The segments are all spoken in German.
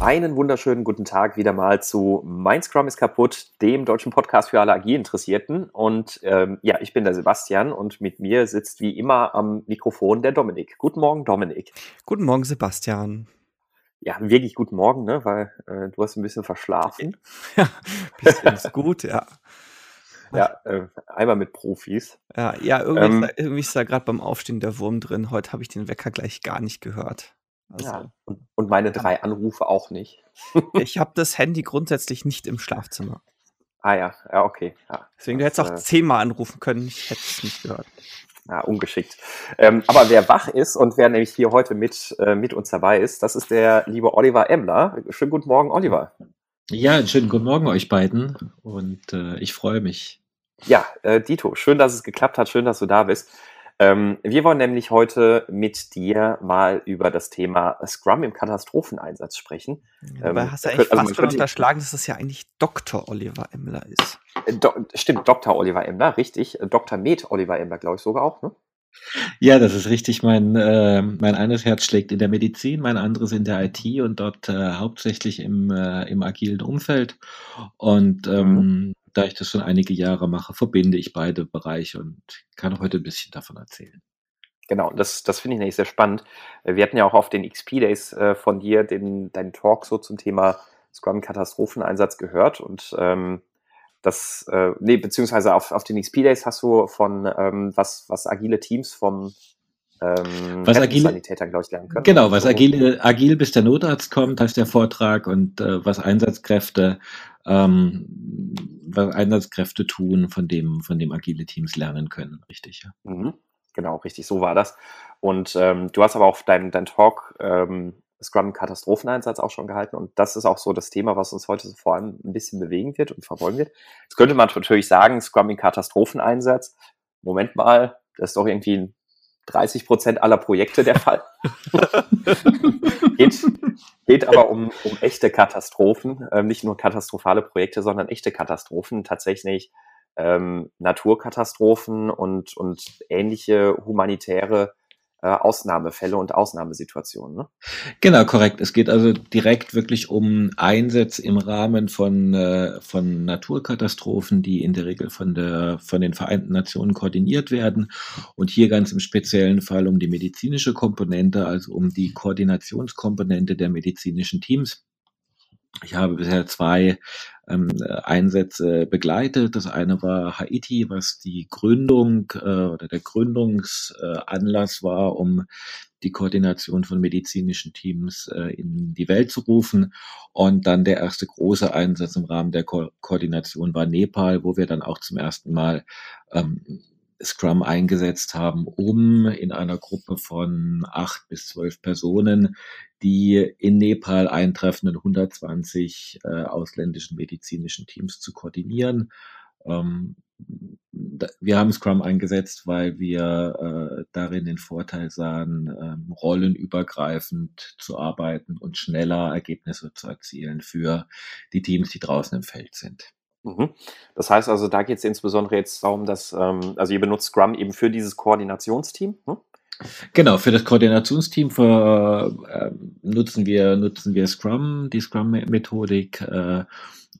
Einen wunderschönen guten Tag wieder mal zu Mein Scrum ist kaputt, dem deutschen Podcast für alle Agil-Interessierten. Und ähm, ja, ich bin der Sebastian und mit mir sitzt wie immer am Mikrofon der Dominik. Guten Morgen, Dominik. Guten Morgen, Sebastian. Ja, wirklich guten Morgen, ne? weil äh, du hast ein bisschen verschlafen. Ja, bisschen ist gut, ja. Ja, äh, einmal mit Profis. Ja, ja irgendwie, ähm, ist da, irgendwie ist da gerade beim Aufstehen der Wurm drin. Heute habe ich den Wecker gleich gar nicht gehört. Also, ja, und, und meine drei Anrufe auch nicht. ich habe das Handy grundsätzlich nicht im Schlafzimmer. Ah ja, ja, okay. Ja, Deswegen, das, du hättest auch äh, zehnmal anrufen können, ich hätte es nicht gehört. Ja, ungeschickt. Ähm, aber wer wach ist und wer nämlich hier heute mit, äh, mit uns dabei ist, das ist der liebe Oliver Emler. Schönen guten Morgen, Oliver. Ja, einen schönen guten Morgen euch beiden und äh, ich freue mich. Ja, äh, Dito, schön, dass es geklappt hat, schön, dass du da bist. Ähm, wir wollen nämlich heute mit dir mal über das Thema Scrum im Katastropheneinsatz sprechen. Ja, aber ähm, hast du eigentlich also fast schon unterschlagen, dass das ja eigentlich Dr. Oliver Emler ist. Äh, do, stimmt, Dr. Oliver Emler, richtig. Äh, Dr. Med Oliver Emler, glaube ich sogar auch, ne? Ja, das ist richtig. Mein, äh, mein eines Herz schlägt in der Medizin, mein anderes in der IT und dort äh, hauptsächlich im, äh, im agilen Umfeld. Und ähm, mhm da ich das schon einige Jahre mache, verbinde ich beide Bereiche und kann heute ein bisschen davon erzählen. Genau, das, das finde ich nämlich sehr spannend. Wir hatten ja auch auf den XP Days äh, von dir den, deinen Talk so zum Thema Scrum-Katastropheneinsatz gehört und ähm, das, äh, nee, beziehungsweise auf, auf den XP Days hast du von ähm, was, was agile Teams vom ähm, was agile, glaube ich, lernen können. Genau, was agile, agil bis der Notarzt kommt, heißt der Vortrag und äh, was Einsatzkräfte, ähm, was Einsatzkräfte tun, von dem, von dem agile Teams lernen können, richtig, ja. Mhm. Genau, richtig, so war das. Und ähm, du hast aber auch deinen dein Talk ähm, Scrum Katastropheneinsatz auch schon gehalten und das ist auch so das Thema, was uns heute vor allem ein bisschen bewegen wird und verfolgen wird. Jetzt könnte man natürlich sagen, Scrum Katastropheneinsatz, Moment mal, das ist doch irgendwie ein 30 Prozent aller Projekte der Fall. geht, geht aber um, um echte Katastrophen, ähm, nicht nur katastrophale Projekte, sondern echte Katastrophen, tatsächlich ähm, Naturkatastrophen und, und ähnliche humanitäre äh, Ausnahmefälle und Ausnahmesituationen. Ne? Genau, korrekt. Es geht also direkt wirklich um Einsätze im Rahmen von, äh, von Naturkatastrophen, die in der Regel von, der, von den Vereinten Nationen koordiniert werden. Und hier ganz im speziellen Fall um die medizinische Komponente, also um die Koordinationskomponente der medizinischen Teams. Ich habe bisher zwei ähm, Einsätze begleitet. Das eine war Haiti, was die Gründung äh, oder der Gründungsanlass war, um die Koordination von medizinischen Teams äh, in die Welt zu rufen. Und dann der erste große Einsatz im Rahmen der Ko Koordination war Nepal, wo wir dann auch zum ersten Mal ähm, Scrum eingesetzt haben, um in einer Gruppe von acht bis zwölf Personen die in Nepal eintreffenden 120 äh, ausländischen medizinischen Teams zu koordinieren. Ähm, wir haben Scrum eingesetzt, weil wir äh, darin den Vorteil sahen, ähm, rollenübergreifend zu arbeiten und schneller Ergebnisse zu erzielen für die Teams, die draußen im Feld sind. Mhm. Das heißt also, da geht es insbesondere jetzt darum, dass, ähm, also ihr benutzt Scrum eben für dieses Koordinationsteam. Hm? Genau, für das Koordinationsteam für, äh, nutzen, wir, nutzen wir Scrum, die Scrum-Methodik, äh,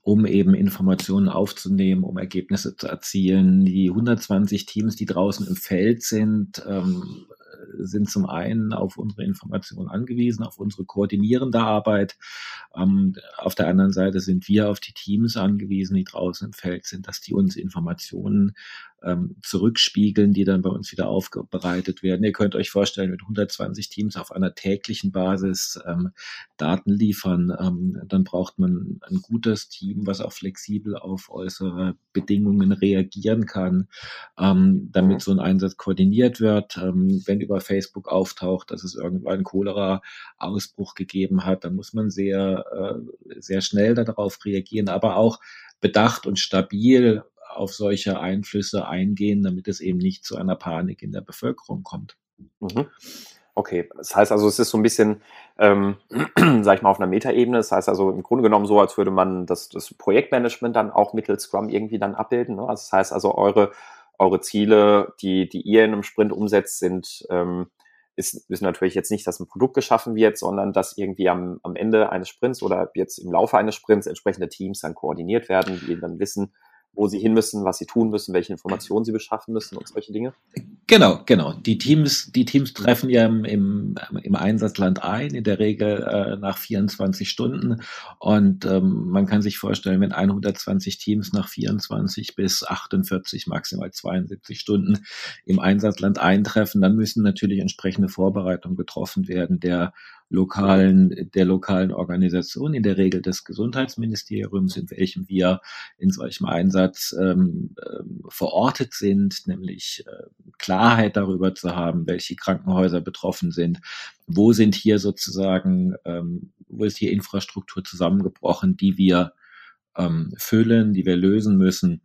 um eben Informationen aufzunehmen, um Ergebnisse zu erzielen. Die 120 Teams, die draußen im Feld sind, ähm, sind zum einen auf unsere Informationen angewiesen, auf unsere koordinierende Arbeit. Ähm, auf der anderen Seite sind wir auf die Teams angewiesen, die draußen im Feld sind, dass die uns Informationen ähm, zurückspiegeln, die dann bei uns wieder aufbereitet werden. Ihr könnt euch vorstellen, mit 120 Teams auf einer täglichen Basis ähm, Daten liefern, ähm, dann braucht man ein gutes Team, was auch flexibel auf äußere Bedingungen reagieren kann, ähm, damit mhm. so ein Einsatz koordiniert wird. Ähm, wenn über Facebook auftaucht, dass es irgendwann einen Cholera-Ausbruch gegeben hat, dann muss man sehr, äh, sehr schnell darauf reagieren, aber auch bedacht und stabil auf solche Einflüsse eingehen, damit es eben nicht zu einer Panik in der Bevölkerung kommt. Mhm. Okay, das heißt also, es ist so ein bisschen, ähm, sag ich mal, auf einer Metaebene. Das heißt also im Grunde genommen so, als würde man das, das Projektmanagement dann auch mittels Scrum irgendwie dann abbilden. Ne? Also das heißt also, eure, eure Ziele, die, die ihr in einem Sprint umsetzt, sind, ähm, ist, ist natürlich jetzt nicht, dass ein Produkt geschaffen wird, sondern dass irgendwie am, am Ende eines Sprints oder jetzt im Laufe eines Sprints entsprechende Teams dann koordiniert werden, die dann wissen, wo sie hin müssen, was sie tun müssen, welche Informationen sie beschaffen müssen und solche Dinge? Genau, genau. Die Teams, die Teams treffen ja im, im, im Einsatzland ein, in der Regel äh, nach 24 Stunden. Und ähm, man kann sich vorstellen, wenn 120 Teams nach 24 bis 48, maximal 72 Stunden im Einsatzland eintreffen, dann müssen natürlich entsprechende Vorbereitungen getroffen werden. Der lokalen, der lokalen Organisation, in der Regel des Gesundheitsministeriums, in welchem wir in solchem Einsatz ähm, ähm, verortet sind, nämlich äh, Klarheit darüber zu haben, welche Krankenhäuser betroffen sind, wo sind hier sozusagen, ähm, wo ist hier Infrastruktur zusammengebrochen, die wir ähm, füllen, die wir lösen müssen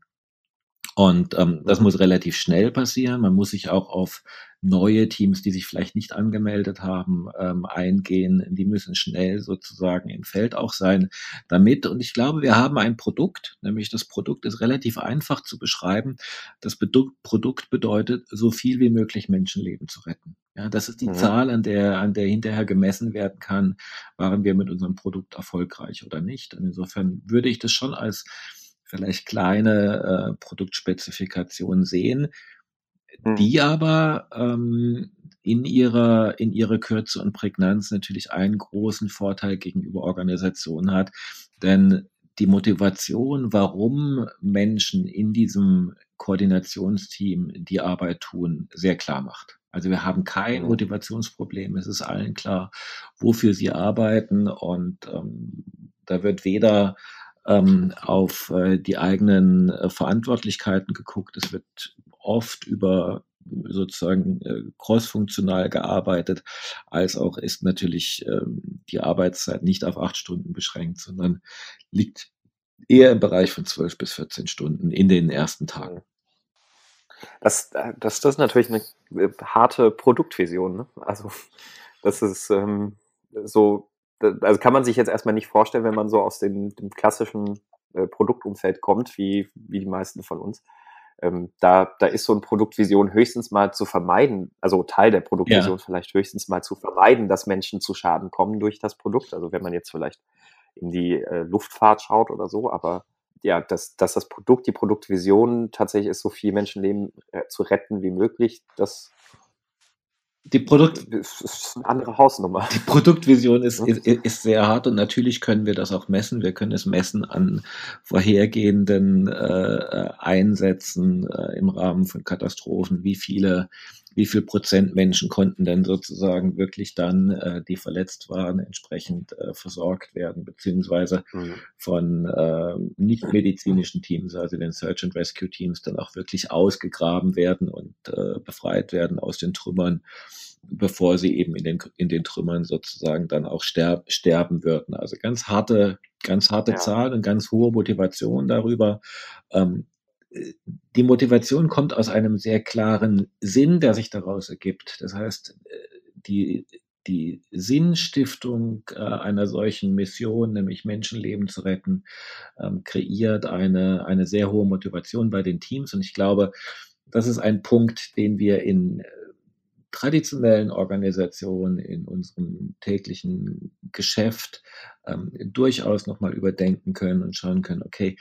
und ähm, das muss relativ schnell passieren. Man muss sich auch auf neue Teams, die sich vielleicht nicht angemeldet haben, ähm, eingehen. Die müssen schnell sozusagen im Feld auch sein damit. Und ich glaube, wir haben ein Produkt, nämlich das Produkt ist relativ einfach zu beschreiben. Das Produkt bedeutet, so viel wie möglich Menschenleben zu retten. Ja, das ist die mhm. Zahl, an der, an der hinterher gemessen werden kann, waren wir mit unserem Produkt erfolgreich oder nicht. Und insofern würde ich das schon als vielleicht kleine äh, Produktspezifikationen sehen, hm. die aber ähm, in ihrer, in ihrer Kürze und Prägnanz natürlich einen großen Vorteil gegenüber Organisationen hat. Denn die Motivation, warum Menschen in diesem Koordinationsteam die Arbeit tun, sehr klar macht. Also wir haben kein hm. Motivationsproblem. Es ist allen klar, wofür sie arbeiten und ähm, da wird weder ähm, auf äh, die eigenen äh, Verantwortlichkeiten geguckt. Es wird oft über sozusagen äh, crossfunktional gearbeitet, als auch ist natürlich ähm, die Arbeitszeit nicht auf acht Stunden beschränkt, sondern liegt eher im Bereich von zwölf bis 14 Stunden in den ersten Tagen. Das, äh, das, das ist natürlich eine äh, harte Produktvision. Ne? Also das ist ähm, so also kann man sich jetzt erstmal nicht vorstellen, wenn man so aus dem, dem klassischen äh, Produktumfeld kommt, wie, wie die meisten von uns. Ähm, da, da ist so eine Produktvision höchstens mal zu vermeiden, also Teil der Produktvision ja. vielleicht höchstens mal zu vermeiden, dass Menschen zu Schaden kommen durch das Produkt. Also wenn man jetzt vielleicht in die äh, Luftfahrt schaut oder so, aber ja, dass, dass das Produkt, die Produktvision tatsächlich ist, so viel Menschenleben äh, zu retten wie möglich, das die Produkt das ist eine andere Hausnummer. Die Produktvision ist, ist, ist sehr hart und natürlich können wir das auch messen. Wir können es messen an vorhergehenden äh, Einsätzen äh, im Rahmen von Katastrophen. Wie viele, wie viel Prozent Menschen konnten denn sozusagen wirklich dann, äh, die verletzt waren, entsprechend äh, versorgt werden, beziehungsweise mhm. von äh, nicht medizinischen Teams, also den Search and Rescue Teams, dann auch wirklich ausgegraben werden und äh, befreit werden aus den Trümmern bevor sie eben in den, in den Trümmern sozusagen dann auch sterb, sterben würden. Also ganz harte, ganz harte ja. Zahlen und ganz hohe Motivation darüber. Ähm, die Motivation kommt aus einem sehr klaren Sinn, der sich daraus ergibt. Das heißt, die, die Sinnstiftung äh, einer solchen Mission, nämlich Menschenleben zu retten, ähm, kreiert eine, eine sehr hohe Motivation bei den Teams. Und ich glaube, das ist ein Punkt, den wir in traditionellen Organisation, in unserem täglichen Geschäft ähm, durchaus nochmal überdenken können und schauen können, okay,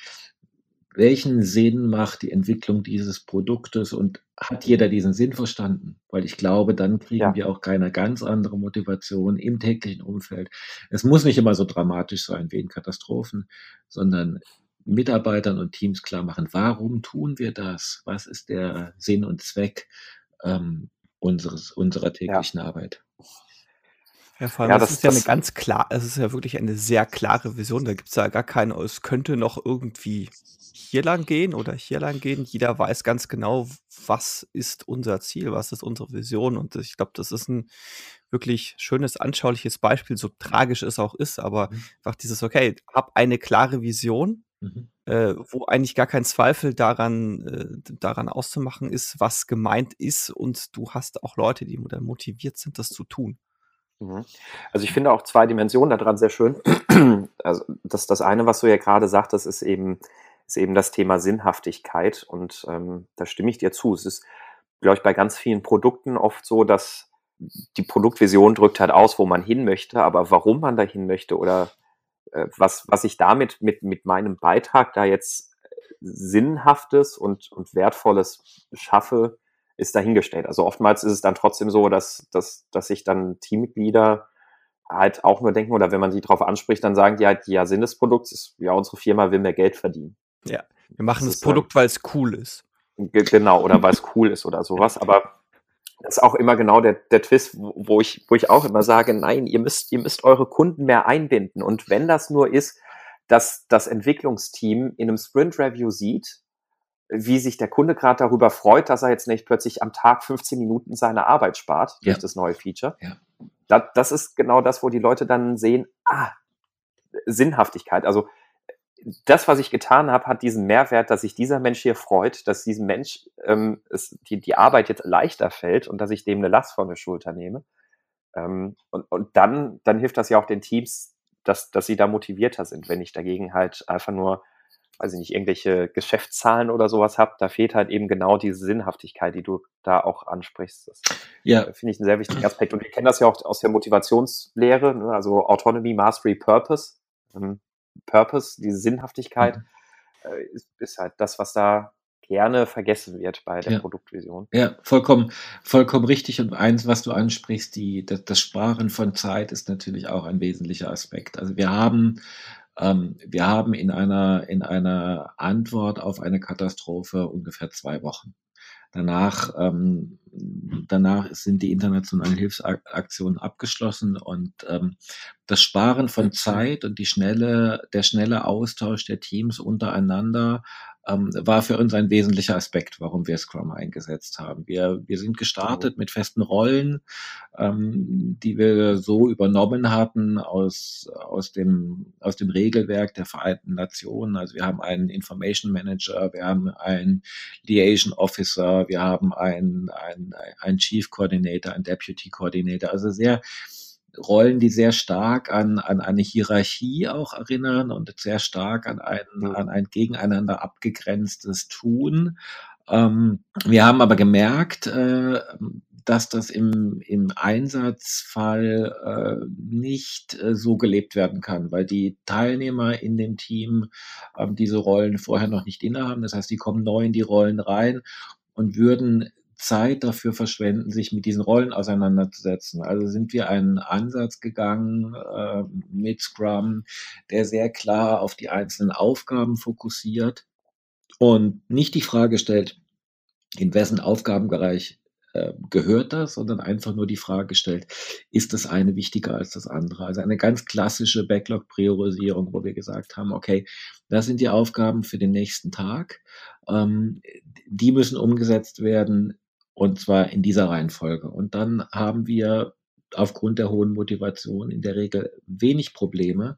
welchen Sinn macht die Entwicklung dieses Produktes und hat jeder diesen Sinn verstanden? Weil ich glaube, dann kriegen ja. wir auch keine ganz andere Motivation im täglichen Umfeld. Es muss nicht immer so dramatisch sein wie in Katastrophen, sondern Mitarbeitern und Teams klar machen, warum tun wir das? Was ist der Sinn und Zweck? Ähm, unseres, unserer täglichen ja. Arbeit. Ja, vor allem, ja, das, das ist ja eine ganz klar, es ist ja wirklich eine sehr klare Vision. Da gibt es ja gar keine, es könnte noch irgendwie hier lang gehen oder hier lang gehen. Jeder weiß ganz genau, was ist unser Ziel, was ist unsere Vision. Und ich glaube, das ist ein wirklich schönes, anschauliches Beispiel, so tragisch es auch ist, aber mhm. einfach dieses, okay, hab eine klare Vision, mhm äh, wo eigentlich gar kein Zweifel daran, äh, daran auszumachen ist, was gemeint ist und du hast auch Leute, die motiviert sind, das zu tun. Mhm. Also ich finde auch zwei Dimensionen daran sehr schön. Also das, das eine, was du ja gerade sagtest, ist eben, ist eben das Thema Sinnhaftigkeit und ähm, da stimme ich dir zu. Es ist, glaube ich, bei ganz vielen Produkten oft so, dass die Produktvision drückt halt aus, wo man hin möchte, aber warum man da hin möchte oder äh, was, was ich damit mit, mit meinem Beitrag da jetzt Sinnhaftes und, und Wertvolles schaffe, ist dahingestellt. Also oftmals ist es dann trotzdem so, dass, dass, dass sich dann Teammitglieder halt auch nur denken, oder wenn man sie darauf anspricht, dann sagen die halt, ja, Sinn des Produkts ist, ja, unsere Firma will mehr Geld verdienen. Ja, wir machen das, das Produkt, weil es cool ist. Genau, oder weil es cool ist oder sowas. Aber das ist auch immer genau der, der Twist, wo ich, wo ich auch immer sage, nein, ihr müsst, ihr müsst eure Kunden mehr einbinden. Und wenn das nur ist, dass das Entwicklungsteam in einem Sprint Review sieht, wie sich der Kunde gerade darüber freut, dass er jetzt nicht plötzlich am Tag 15 Minuten seine Arbeit spart durch das neue Feature. Ja. Das, das ist genau das, wo die Leute dann sehen, ah, Sinnhaftigkeit. Also das, was ich getan habe, hat diesen Mehrwert, dass sich dieser Mensch hier freut, dass diesem Mensch ähm, es, die, die Arbeit jetzt leichter fällt und dass ich dem eine Last von der Schulter nehme. Ähm, und und dann, dann hilft das ja auch den Teams, dass, dass sie da motivierter sind. Wenn ich dagegen halt einfach nur, weiß ich nicht, irgendwelche Geschäftszahlen oder sowas habe, da fehlt halt eben genau diese Sinnhaftigkeit, die du da auch ansprichst. Das ja. finde ich einen sehr wichtigen Aspekt. Und wir kennen das ja auch aus der Motivationslehre, ne? also Autonomy, Mastery, Purpose. Ähm, Purpose, diese Sinnhaftigkeit, mhm. äh, ist, ist, halt das, was da gerne vergessen wird bei der ja. Produktvision. Ja, vollkommen, vollkommen richtig. Und eins, was du ansprichst, die, das, das Sparen von Zeit ist natürlich auch ein wesentlicher Aspekt. Also wir haben wir haben in einer, in einer Antwort auf eine Katastrophe ungefähr zwei Wochen. Danach, ähm, danach sind die internationalen Hilfsaktionen abgeschlossen und ähm, das Sparen von Zeit und die schnelle, der schnelle Austausch der Teams untereinander ähm, war für uns ein wesentlicher Aspekt, warum wir Scrum eingesetzt haben. Wir, wir sind gestartet mit festen Rollen, ähm, die wir so übernommen hatten aus, aus, dem, aus dem Regelwerk der Vereinten Nationen. Also wir haben einen Information Manager, wir haben einen Liaison Officer, wir haben einen, einen, einen Chief Coordinator, einen Deputy Coordinator, also sehr Rollen, die sehr stark an, an eine Hierarchie auch erinnern und sehr stark an ein, mhm. an ein gegeneinander abgegrenztes Tun. Ähm, wir haben aber gemerkt, äh, dass das im, im Einsatzfall äh, nicht äh, so gelebt werden kann, weil die Teilnehmer in dem Team äh, diese Rollen vorher noch nicht innehaben. Das heißt, die kommen neu in die Rollen rein und würden Zeit dafür verschwenden, sich mit diesen Rollen auseinanderzusetzen. Also sind wir einen Ansatz gegangen äh, mit Scrum, der sehr klar auf die einzelnen Aufgaben fokussiert und nicht die Frage stellt, in wessen Aufgabenbereich äh, gehört das, sondern einfach nur die Frage stellt, ist das eine wichtiger als das andere? Also eine ganz klassische Backlog-Priorisierung, wo wir gesagt haben, okay, das sind die Aufgaben für den nächsten Tag. Ähm, die müssen umgesetzt werden und zwar in dieser Reihenfolge. Und dann haben wir aufgrund der hohen Motivation in der Regel wenig Probleme,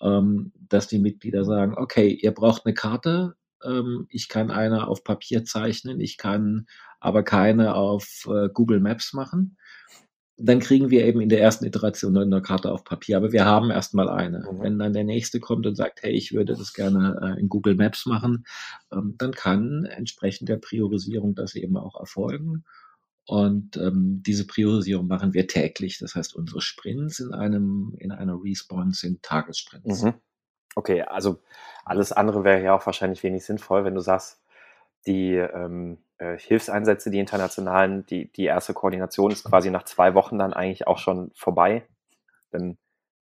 ähm, dass die Mitglieder sagen, okay, ihr braucht eine Karte, ähm, ich kann eine auf Papier zeichnen, ich kann aber keine auf äh, Google Maps machen dann kriegen wir eben in der ersten Iteration eine Karte auf Papier, aber wir haben erstmal eine. Mhm. Wenn dann der nächste kommt und sagt, hey, ich würde das gerne äh, in Google Maps machen, ähm, dann kann entsprechend der Priorisierung das eben auch erfolgen. Und ähm, diese Priorisierung machen wir täglich. Das heißt, unsere Sprints in einem in einer Response sind Tagessprints. Mhm. Okay, also alles andere wäre ja auch wahrscheinlich wenig sinnvoll, wenn du sagst, die ähm, äh, Hilfseinsätze, die internationalen, die, die erste Koordination ist quasi nach zwei Wochen dann eigentlich auch schon vorbei. Dann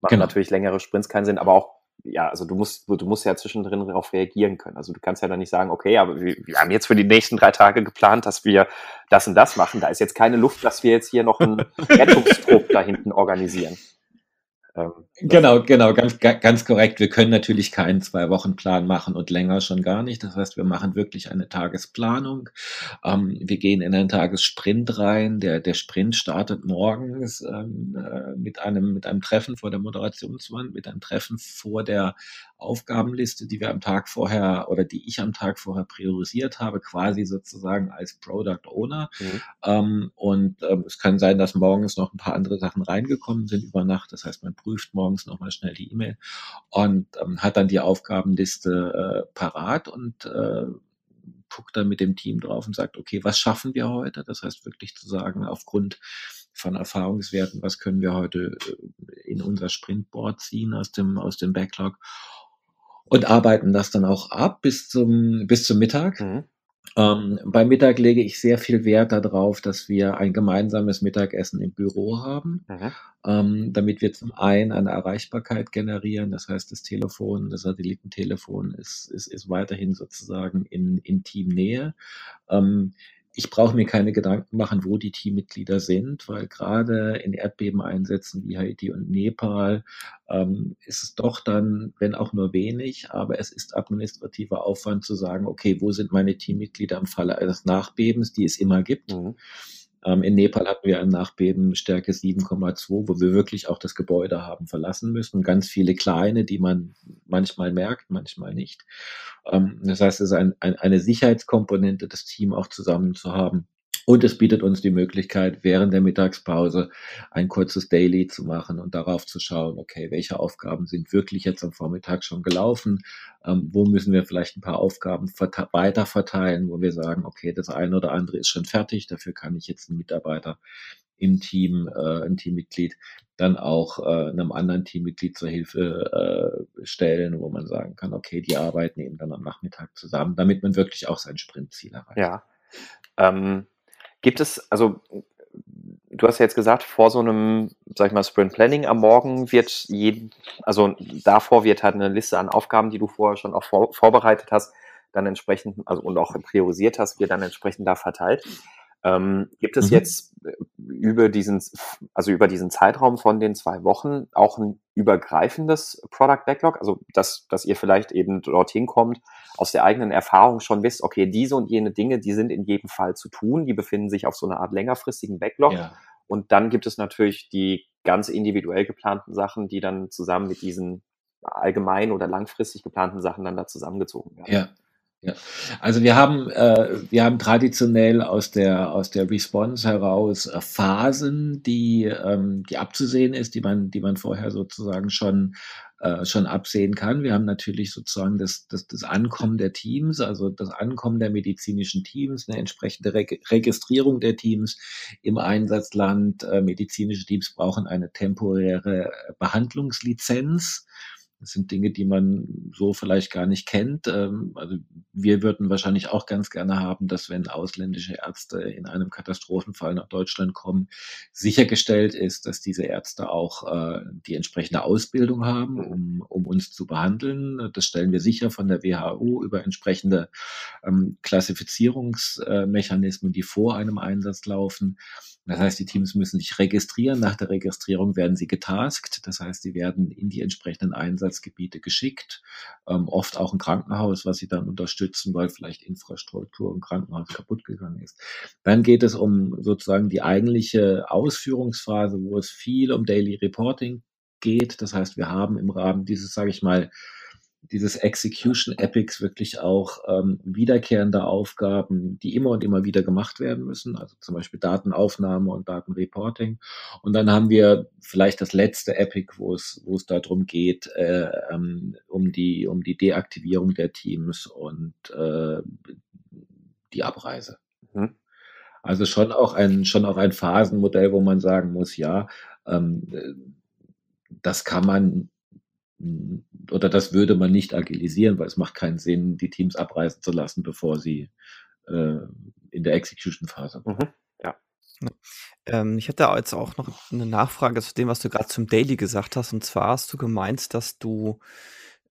machen genau. natürlich längere Sprints keinen Sinn, aber auch, ja, also du musst, du musst ja zwischendrin darauf reagieren können. Also du kannst ja dann nicht sagen, okay, aber wir, wir haben jetzt für die nächsten drei Tage geplant, dass wir das und das machen. Da ist jetzt keine Luft, dass wir jetzt hier noch einen Rettungstrupp da hinten organisieren. Ähm, genau, genau, ganz, ganz korrekt. Wir können natürlich keinen Zwei-Wochen-Plan machen und länger schon gar nicht. Das heißt, wir machen wirklich eine Tagesplanung. Ähm, wir gehen in einen Tagessprint rein. Der, der Sprint startet morgens ähm, äh, mit, einem, mit einem Treffen vor der Moderationswand, mit einem Treffen vor der Aufgabenliste, die wir am Tag vorher oder die ich am Tag vorher priorisiert habe, quasi sozusagen als Product Owner. Mhm. Ähm, und ähm, es kann sein, dass morgens noch ein paar andere Sachen reingekommen sind über Nacht. Das heißt, man prüft morgens nochmal schnell die E-Mail und ähm, hat dann die Aufgabenliste äh, parat und äh, guckt dann mit dem Team drauf und sagt, okay, was schaffen wir heute? Das heißt wirklich zu sagen, aufgrund von Erfahrungswerten, was können wir heute äh, in unser Sprintboard ziehen aus dem, aus dem Backlog und arbeiten das dann auch ab bis zum, bis zum Mittag. Mhm. Ähm, beim Mittag lege ich sehr viel Wert darauf, dass wir ein gemeinsames Mittagessen im Büro haben, mhm. ähm, damit wir zum einen eine Erreichbarkeit generieren. Das heißt, das Telefon, das Satellitentelefon ist, ist, ist weiterhin sozusagen in, in Teamnähe. Ähm, ich brauche mir keine Gedanken machen, wo die Teammitglieder sind, weil gerade in Erdbebeneinsätzen wie Haiti und Nepal ähm, ist es doch dann, wenn auch nur wenig, aber es ist administrativer Aufwand zu sagen, okay, wo sind meine Teammitglieder im Falle eines Nachbebens, die es immer gibt. Mhm. Ähm, in Nepal hatten wir ein Nachbeben Stärke 7,2, wo wir wirklich auch das Gebäude haben verlassen müssen. Ganz viele kleine, die man manchmal merkt, manchmal nicht. Ähm, das heißt, es ist ein, ein, eine Sicherheitskomponente, das Team auch zusammen zu haben. Und es bietet uns die Möglichkeit, während der Mittagspause ein kurzes Daily zu machen und darauf zu schauen, okay, welche Aufgaben sind wirklich jetzt am Vormittag schon gelaufen? Ähm, wo müssen wir vielleicht ein paar Aufgaben weiter verteilen, wo wir sagen, okay, das eine oder andere ist schon fertig, dafür kann ich jetzt einen Mitarbeiter im Team, äh, ein Teammitglied, dann auch äh, einem anderen Teammitglied zur Hilfe äh, stellen, wo man sagen kann, okay, die arbeiten eben dann am Nachmittag zusammen, damit man wirklich auch sein Sprintziel erreicht. Ja. Ähm, Gibt es, also du hast ja jetzt gesagt, vor so einem, sag ich mal, Sprint Planning am Morgen wird jeden, also davor wird halt eine Liste an Aufgaben, die du vorher schon auch vor, vorbereitet hast, dann entsprechend, also und auch priorisiert hast, wird dann entsprechend da verteilt. Ähm, gibt es mhm. jetzt äh, über diesen, also über diesen Zeitraum von den zwei Wochen auch ein übergreifendes Product Backlog? Also, dass, dass ihr vielleicht eben dorthin kommt, aus der eigenen Erfahrung schon wisst, okay, diese und jene Dinge, die sind in jedem Fall zu tun, die befinden sich auf so einer Art längerfristigen Backlog. Ja. Und dann gibt es natürlich die ganz individuell geplanten Sachen, die dann zusammen mit diesen allgemein oder langfristig geplanten Sachen dann da zusammengezogen werden. Ja. Ja, also wir haben, äh, wir haben traditionell aus der, aus der Response heraus äh, Phasen, die, ähm, die abzusehen ist, die man, die man vorher sozusagen schon, äh, schon absehen kann. Wir haben natürlich sozusagen das, das, das Ankommen der Teams, also das Ankommen der medizinischen Teams, eine entsprechende Reg Registrierung der Teams im Einsatzland. Äh, medizinische Teams brauchen eine temporäre Behandlungslizenz. Das sind Dinge, die man so vielleicht gar nicht kennt. Ähm, also wir würden wahrscheinlich auch ganz gerne haben, dass wenn ausländische Ärzte in einem Katastrophenfall nach Deutschland kommen, sichergestellt ist, dass diese Ärzte auch äh, die entsprechende Ausbildung haben, um, um uns zu behandeln. Das stellen wir sicher von der WHO über entsprechende ähm, Klassifizierungsmechanismen, die vor einem Einsatz laufen. Das heißt, die Teams müssen sich registrieren. Nach der Registrierung werden sie getaskt. Das heißt, sie werden in die entsprechenden Einsatzgebiete geschickt. Ähm, oft auch ein Krankenhaus, was sie dann unterstützen, weil vielleicht Infrastruktur im Krankenhaus kaputt gegangen ist. Dann geht es um sozusagen die eigentliche Ausführungsphase, wo es viel um Daily Reporting geht. Das heißt, wir haben im Rahmen dieses, sage ich mal, dieses Execution Epics wirklich auch ähm, wiederkehrende Aufgaben, die immer und immer wieder gemacht werden müssen, also zum Beispiel Datenaufnahme und Datenreporting. Und dann haben wir vielleicht das letzte Epic, wo es, wo es darum geht, äh, ähm, um die, um die Deaktivierung der Teams und äh, die Abreise. Mhm. Also schon auch ein, schon auch ein Phasenmodell, wo man sagen muss, ja, ähm, das kann man oder das würde man nicht agilisieren, weil es macht keinen Sinn, die Teams abreisen zu lassen, bevor sie äh, in der Execution-Phase waren. Mhm. Ja. Ähm, ich hätte jetzt auch noch eine Nachfrage zu dem, was du gerade zum Daily gesagt hast. Und zwar hast du gemeint, dass du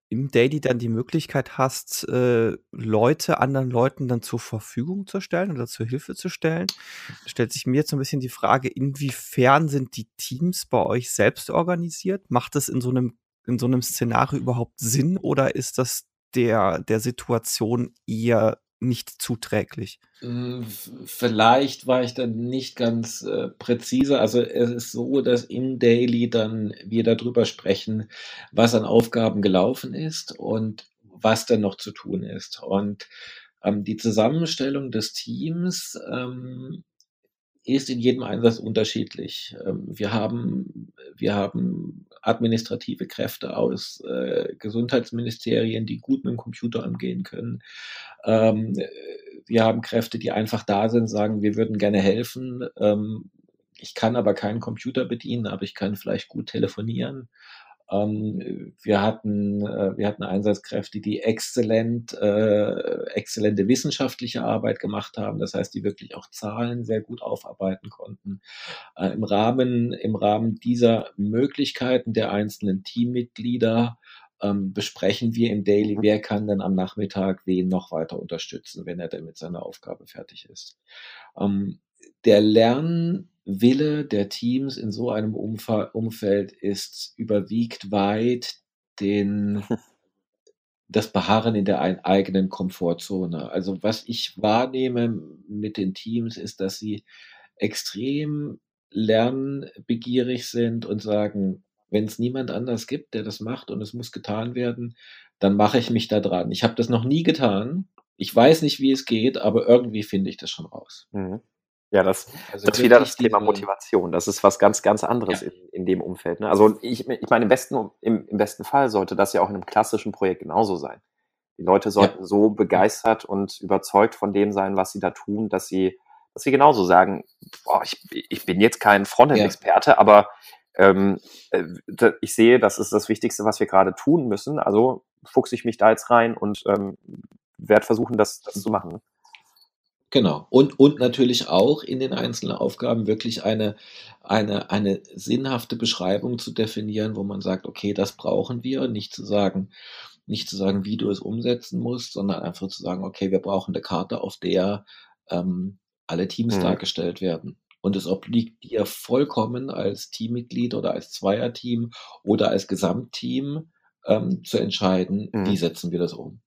im Daily dann die Möglichkeit hast, äh, Leute anderen Leuten dann zur Verfügung zu stellen oder zur Hilfe zu stellen. Da stellt sich mir jetzt so ein bisschen die Frage, inwiefern sind die Teams bei euch selbst organisiert? Macht es in so einem in so einem Szenario überhaupt Sinn oder ist das der, der Situation eher nicht zuträglich? Hm, vielleicht war ich dann nicht ganz äh, präzise. Also es ist so, dass im Daily dann wir darüber sprechen, was an Aufgaben gelaufen ist und was dann noch zu tun ist. Und ähm, die Zusammenstellung des Teams ähm, ist in jedem Einsatz unterschiedlich. Ähm, wir haben, wir haben administrative Kräfte aus äh, Gesundheitsministerien, die gut mit dem Computer umgehen können. Ähm, wir haben Kräfte, die einfach da sind, sagen, wir würden gerne helfen. Ähm, ich kann aber keinen Computer bedienen, aber ich kann vielleicht gut telefonieren. Ähm, wir hatten, äh, wir hatten Einsatzkräfte, die exzellent, äh, exzellente wissenschaftliche Arbeit gemacht haben. Das heißt, die wirklich auch Zahlen sehr gut aufarbeiten konnten. Äh, Im Rahmen, im Rahmen dieser Möglichkeiten der einzelnen Teammitglieder ähm, besprechen wir im Daily, wer kann denn am Nachmittag wen noch weiter unterstützen, wenn er denn mit seiner Aufgabe fertig ist. Ähm, der Lernwille der Teams in so einem Umf Umfeld ist überwiegt weit den das Beharren in der eigenen Komfortzone. Also was ich wahrnehme mit den Teams ist, dass sie extrem lernbegierig sind und sagen, wenn es niemand anders gibt, der das macht und es muss getan werden, dann mache ich mich da dran. Ich habe das noch nie getan. Ich weiß nicht, wie es geht, aber irgendwie finde ich das schon raus. Mhm. Ja, das, also das ist wieder das Thema Motivation. Das ist was ganz, ganz anderes ja. in, in dem Umfeld. Ne? Also ich, ich meine, im besten, im, im besten Fall sollte das ja auch in einem klassischen Projekt genauso sein. Die Leute sollten ja. so begeistert und überzeugt von dem sein, was sie da tun, dass sie, dass sie genauso sagen, boah, ich, ich bin jetzt kein Frontend-Experte, ja. aber ähm, äh, ich sehe, das ist das Wichtigste, was wir gerade tun müssen. Also fuchse ich mich da jetzt rein und ähm, werde versuchen, das, das zu machen. Genau. Und, und natürlich auch in den einzelnen Aufgaben wirklich eine, eine, eine sinnhafte Beschreibung zu definieren, wo man sagt, okay, das brauchen wir. Nicht zu sagen, nicht zu sagen, wie du es umsetzen musst, sondern einfach zu sagen, okay, wir brauchen eine Karte, auf der ähm, alle Teams mhm. dargestellt werden. Und es obliegt dir vollkommen als Teammitglied oder als Zweierteam oder als Gesamtteam ähm, zu entscheiden, mhm. wie setzen wir das um.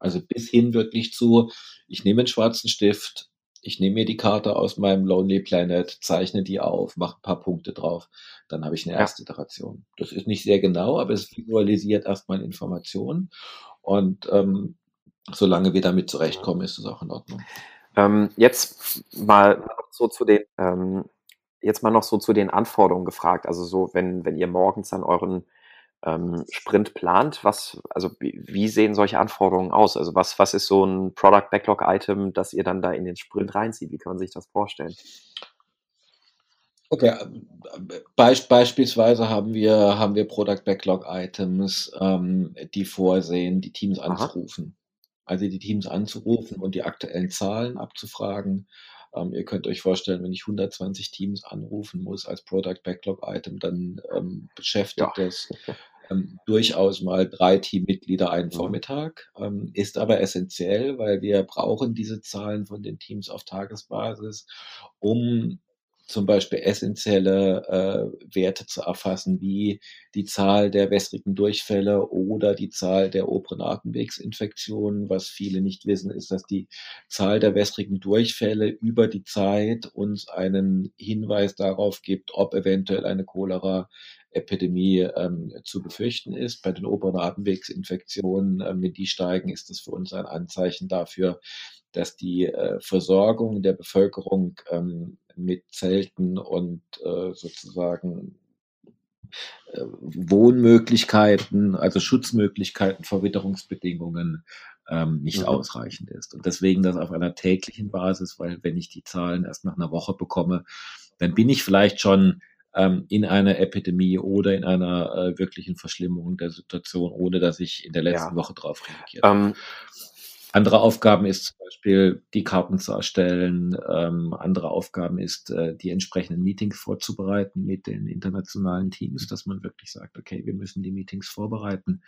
Also bis hin wirklich zu, ich nehme einen schwarzen Stift, ich nehme mir die Karte aus meinem Lonely Planet, zeichne die auf, mache ein paar Punkte drauf, dann habe ich eine erste. Iteration. Das ist nicht sehr genau, aber es visualisiert erstmal Informationen und ähm, solange wir damit zurechtkommen, ist es auch in Ordnung. Ähm, jetzt mal so zu den, ähm, jetzt mal noch so zu den Anforderungen gefragt. Also so, wenn, wenn ihr morgens dann euren ähm, Sprint plant, was, also wie, sehen solche Anforderungen aus? Also was, was ist so ein Product Backlog Item, das ihr dann da in den Sprint reinzieht? Wie kann man sich das vorstellen? Okay, Beisp beispielsweise haben wir, haben wir Product Backlog Items, ähm, die vorsehen, die Teams anzurufen. Aha also die Teams anzurufen und die aktuellen Zahlen abzufragen. Ähm, ihr könnt euch vorstellen, wenn ich 120 Teams anrufen muss als Product Backlog Item, dann ähm, beschäftigt ja. das ähm, durchaus mal drei Teammitglieder einen mhm. Vormittag, ähm, ist aber essentiell, weil wir brauchen diese Zahlen von den Teams auf Tagesbasis, um zum Beispiel essentielle äh, Werte zu erfassen, wie die Zahl der wässrigen Durchfälle oder die Zahl der oberen Atemwegsinfektionen. Was viele nicht wissen, ist, dass die Zahl der wässrigen Durchfälle über die Zeit uns einen Hinweis darauf gibt, ob eventuell eine Cholera Epidemie ähm, zu befürchten ist. Bei den oberen Atemwegsinfektionen, ähm, wenn die steigen, ist das für uns ein Anzeichen dafür, dass die äh, Versorgung der Bevölkerung ähm, mit Zelten und äh, sozusagen äh, Wohnmöglichkeiten, also Schutzmöglichkeiten vor Witterungsbedingungen ähm, nicht mhm. ausreichend ist. Und deswegen das auf einer täglichen Basis, weil wenn ich die Zahlen erst nach einer Woche bekomme, dann bin ich vielleicht schon ähm, in einer Epidemie oder in einer äh, wirklichen Verschlimmerung der Situation, ohne dass ich in der letzten ja. Woche darauf reagiert habe. Ähm, andere Aufgaben ist zum Beispiel, die Karten zu erstellen. Ähm, andere Aufgaben ist, äh, die entsprechenden Meetings vorzubereiten mit den internationalen Teams, dass man wirklich sagt, okay, wir müssen die Meetings vorbereiten.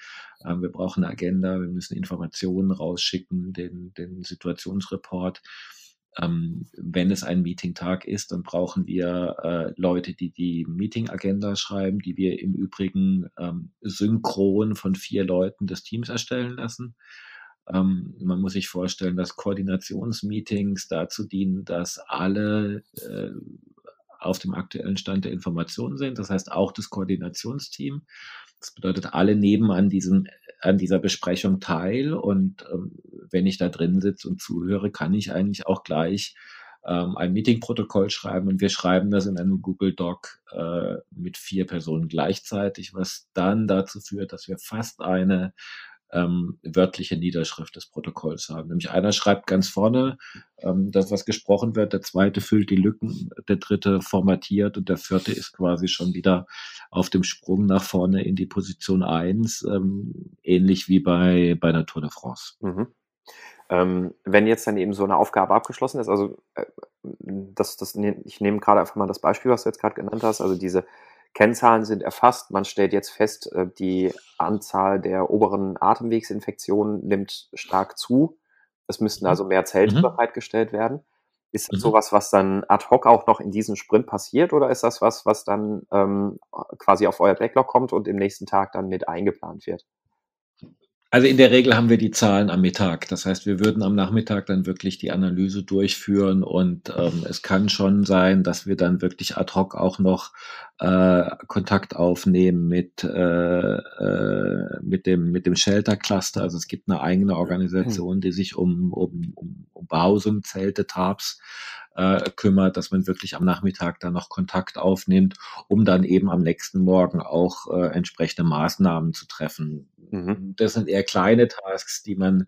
Ähm, wir brauchen eine Agenda, wir müssen Informationen rausschicken, den, den Situationsreport. Ähm, wenn es ein Meetingtag ist, dann brauchen wir äh, Leute, die die Meeting-Agenda schreiben, die wir im Übrigen ähm, synchron von vier Leuten des Teams erstellen lassen. Ähm, man muss sich vorstellen, dass Koordinationsmeetings dazu dienen, dass alle äh, auf dem aktuellen Stand der Informationen sind. Das heißt auch das Koordinationsteam. Das bedeutet, alle nehmen an diesem an dieser Besprechung teil und ähm, wenn ich da drin sitze und zuhöre, kann ich eigentlich auch gleich ähm, ein Meetingprotokoll schreiben und wir schreiben das in einem Google Doc äh, mit vier Personen gleichzeitig, was dann dazu führt, dass wir fast eine ähm, wörtliche Niederschrift des Protokolls haben. Nämlich einer schreibt ganz vorne, ähm, das, was gesprochen wird, der zweite füllt die Lücken, der dritte formatiert und der vierte ist quasi schon wieder auf dem Sprung nach vorne in die Position eins, ähm, ähnlich wie bei, bei der Tour de France. Mhm. Ähm, wenn jetzt dann eben so eine Aufgabe abgeschlossen ist, also äh, das, das, ich nehme gerade einfach mal das Beispiel, was du jetzt gerade genannt hast, also diese Kennzahlen sind erfasst, man stellt jetzt fest, äh, die Anzahl der oberen Atemwegsinfektionen nimmt stark zu. Es müssten also mehr Zelte mhm. bereitgestellt werden. Ist das mhm. sowas, was dann ad hoc auch noch in diesem Sprint passiert oder ist das was, was dann ähm, quasi auf euer Backlog kommt und im nächsten Tag dann mit eingeplant wird? Also in der Regel haben wir die Zahlen am Mittag. Das heißt, wir würden am Nachmittag dann wirklich die Analyse durchführen und ähm, es kann schon sein, dass wir dann wirklich ad hoc auch noch äh, Kontakt aufnehmen mit, äh, äh, mit dem, mit dem Shelter Cluster. Also es gibt eine eigene Organisation, die sich um, um, um, um Behausung, Zelte, Tarps äh, kümmert, dass man wirklich am Nachmittag dann noch Kontakt aufnimmt, um dann eben am nächsten Morgen auch äh, entsprechende Maßnahmen zu treffen. Mhm. Das sind eher kleine Tasks, die man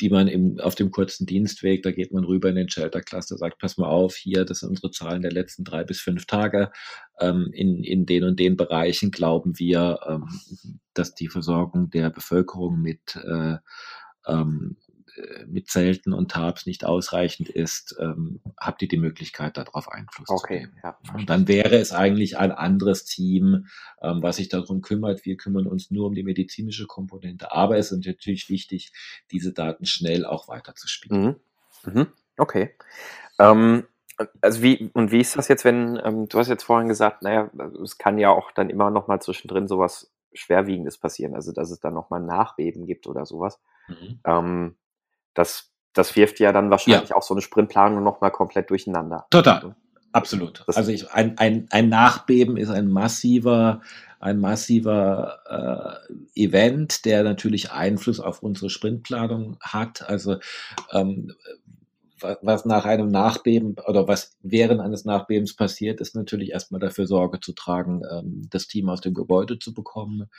die man im, auf dem kurzen Dienstweg, da geht man rüber in den Shelter-Cluster, sagt, pass mal auf, hier, das sind unsere Zahlen der letzten drei bis fünf Tage. Ähm, in, in den und den Bereichen glauben wir, ähm, dass die Versorgung der Bevölkerung mit äh, ähm, äh, mit Zelten und Tabs nicht ausreichend ist, ähm, habt ihr die Möglichkeit, darauf Einfluss okay, zu nehmen. Ja, und dann wäre es eigentlich ein anderes Team, ähm, was sich darum kümmert. Wir kümmern uns nur um die medizinische Komponente, aber es ist natürlich wichtig, diese Daten schnell auch weiterzuspielen. Mhm. Mhm. Okay. Ähm, also wie, und wie ist das jetzt, wenn, ähm, du hast jetzt vorhin gesagt, naja, es kann ja auch dann immer noch mal zwischendrin sowas Schwerwiegendes passieren, also dass es dann noch mal ein Nachbeben gibt oder sowas. Mhm. Ähm, das, das wirft ja dann wahrscheinlich ja. auch so eine Sprintplanung nochmal komplett durcheinander. Total. Absolut. Das also ich, ein, ein, ein Nachbeben ist ein massiver, ein massiver äh, Event, der natürlich Einfluss auf unsere Sprintplanung hat. Also ähm, was nach einem Nachbeben oder was während eines Nachbebens passiert, ist natürlich erstmal dafür Sorge zu tragen, ähm, das Team aus dem Gebäude zu bekommen,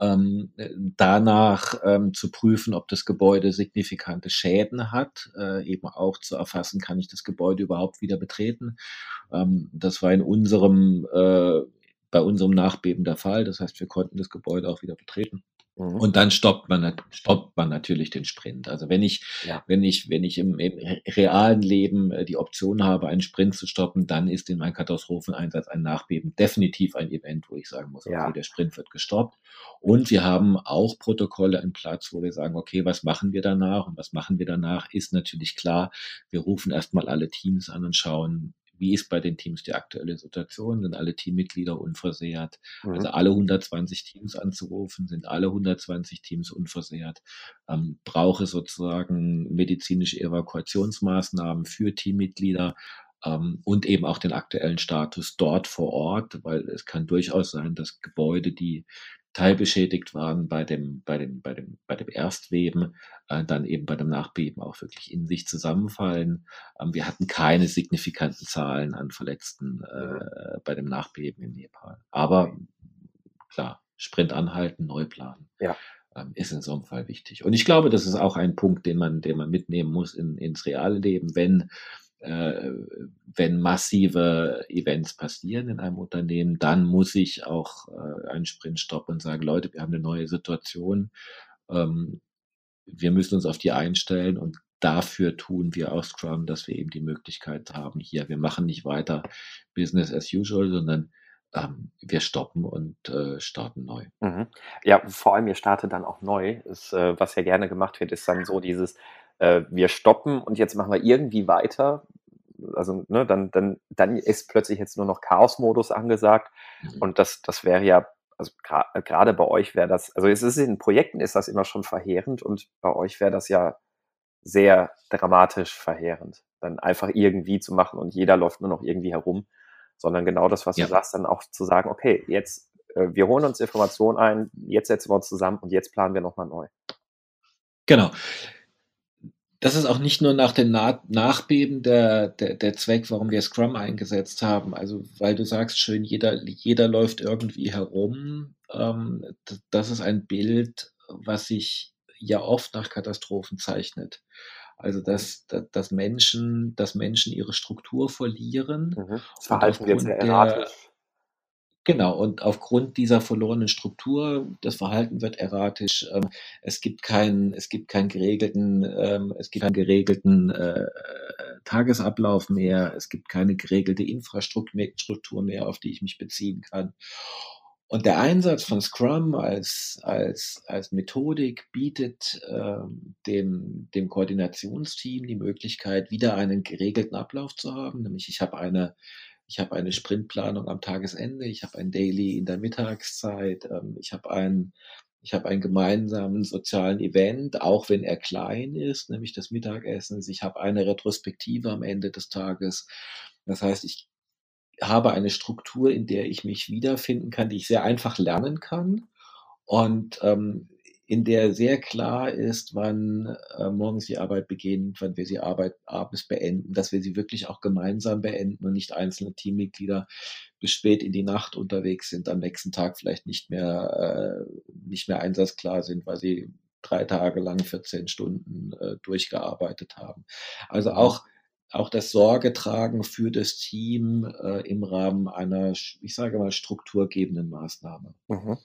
ähm, danach ähm, zu prüfen, ob das Gebäude signifikante Schäden hat, äh, eben auch zu erfassen, kann ich das Gebäude überhaupt wieder betreten. Das war in unserem, äh, bei unserem Nachbeben der Fall. Das heißt, wir konnten das Gebäude auch wieder betreten. Mhm. Und dann stoppt man, stoppt man natürlich den Sprint. Also wenn ich, ja. wenn ich, wenn ich im, im, realen Leben äh, die Option habe, einen Sprint zu stoppen, dann ist in meinem Katastropheneinsatz ein Nachbeben definitiv ein Event, wo ich sagen muss, okay, ja. der Sprint wird gestoppt. Und wir haben auch Protokolle im Platz, wo wir sagen, okay, was machen wir danach? Und was machen wir danach? Ist natürlich klar. Wir rufen erstmal alle Teams an und schauen, wie ist bei den Teams die aktuelle Situation? Sind alle Teammitglieder unversehrt? Mhm. Also alle 120 Teams anzurufen, sind alle 120 Teams unversehrt? Ähm, brauche sozusagen medizinische Evakuationsmaßnahmen für Teammitglieder? Ähm, und eben auch den aktuellen Status dort vor Ort, weil es kann durchaus sein, dass Gebäude, die teilbeschädigt waren bei dem, bei dem, bei dem, bei dem Erstweben, äh, dann eben bei dem Nachbeben auch wirklich in sich zusammenfallen. Ähm, wir hatten keine signifikanten Zahlen an Verletzten äh, bei dem Nachbeben in Nepal. Aber klar, Sprint anhalten, neu planen. Ja. Ähm, ist in so einem Fall wichtig. Und ich glaube, das ist auch ein Punkt, den man, den man mitnehmen muss in, ins reale Leben, wenn äh, wenn massive Events passieren in einem Unternehmen, dann muss ich auch äh, einen Sprint stoppen und sagen, Leute, wir haben eine neue Situation. Ähm, wir müssen uns auf die einstellen und dafür tun wir aus Scrum, dass wir eben die Möglichkeit haben, hier, wir machen nicht weiter Business as usual, sondern ähm, wir stoppen und äh, starten neu. Mhm. Ja, vor allem ihr startet dann auch neu. Ist, äh, was ja gerne gemacht wird, ist dann so dieses, äh, wir stoppen und jetzt machen wir irgendwie weiter. Also, ne, dann, dann, dann ist plötzlich jetzt nur noch Chaos-Modus angesagt. Mhm. Und das, das wäre ja, also gerade bei euch wäre das, also es ist in Projekten ist das immer schon verheerend und bei euch wäre das ja sehr dramatisch verheerend, dann einfach irgendwie zu machen und jeder läuft nur noch irgendwie herum, sondern genau das, was ja. du sagst, dann auch zu sagen, okay, jetzt, äh, wir holen uns Informationen ein, jetzt setzen wir uns zusammen und jetzt planen wir nochmal neu. Genau das ist auch nicht nur nach dem Na Nachbeben der, der, der Zweck, warum wir Scrum eingesetzt haben. Also, weil du sagst schön, jeder, jeder läuft irgendwie herum. Ähm, das ist ein Bild, was sich ja oft nach Katastrophen zeichnet. Also dass, dass Menschen, dass Menschen ihre Struktur verlieren. Mhm. Das Verhalten wird sehr erratisch. Genau, und aufgrund dieser verlorenen Struktur, das Verhalten wird erratisch. Ähm, es gibt keinen, es gibt keinen geregelten, ähm, es gibt keinen geregelten äh, Tagesablauf mehr. Es gibt keine geregelte Infrastruktur mehr, auf die ich mich beziehen kann. Und der Einsatz von Scrum als, als, als Methodik bietet ähm, dem, dem Koordinationsteam die Möglichkeit, wieder einen geregelten Ablauf zu haben. Nämlich ich habe eine, ich habe eine Sprintplanung am Tagesende, ich habe ein Daily in der Mittagszeit, ähm, ich habe ein, ich habe einen gemeinsamen sozialen Event, auch wenn er klein ist, nämlich das Mittagessen. Ich habe eine Retrospektive am Ende des Tages. Das heißt, ich habe eine Struktur, in der ich mich wiederfinden kann, die ich sehr einfach lernen kann und ähm, in der sehr klar ist, wann äh, morgens die Arbeit beginnt, wann wir sie Arbeit abends beenden, dass wir sie wirklich auch gemeinsam beenden und nicht einzelne Teammitglieder bis spät in die Nacht unterwegs sind, am nächsten Tag vielleicht nicht mehr, äh, nicht mehr einsatzklar sind, weil sie drei Tage lang 14 Stunden äh, durchgearbeitet haben. Also auch auch das Sorge tragen für das Team äh, im Rahmen einer, ich sage mal, strukturgebenden Maßnahme. Mhm.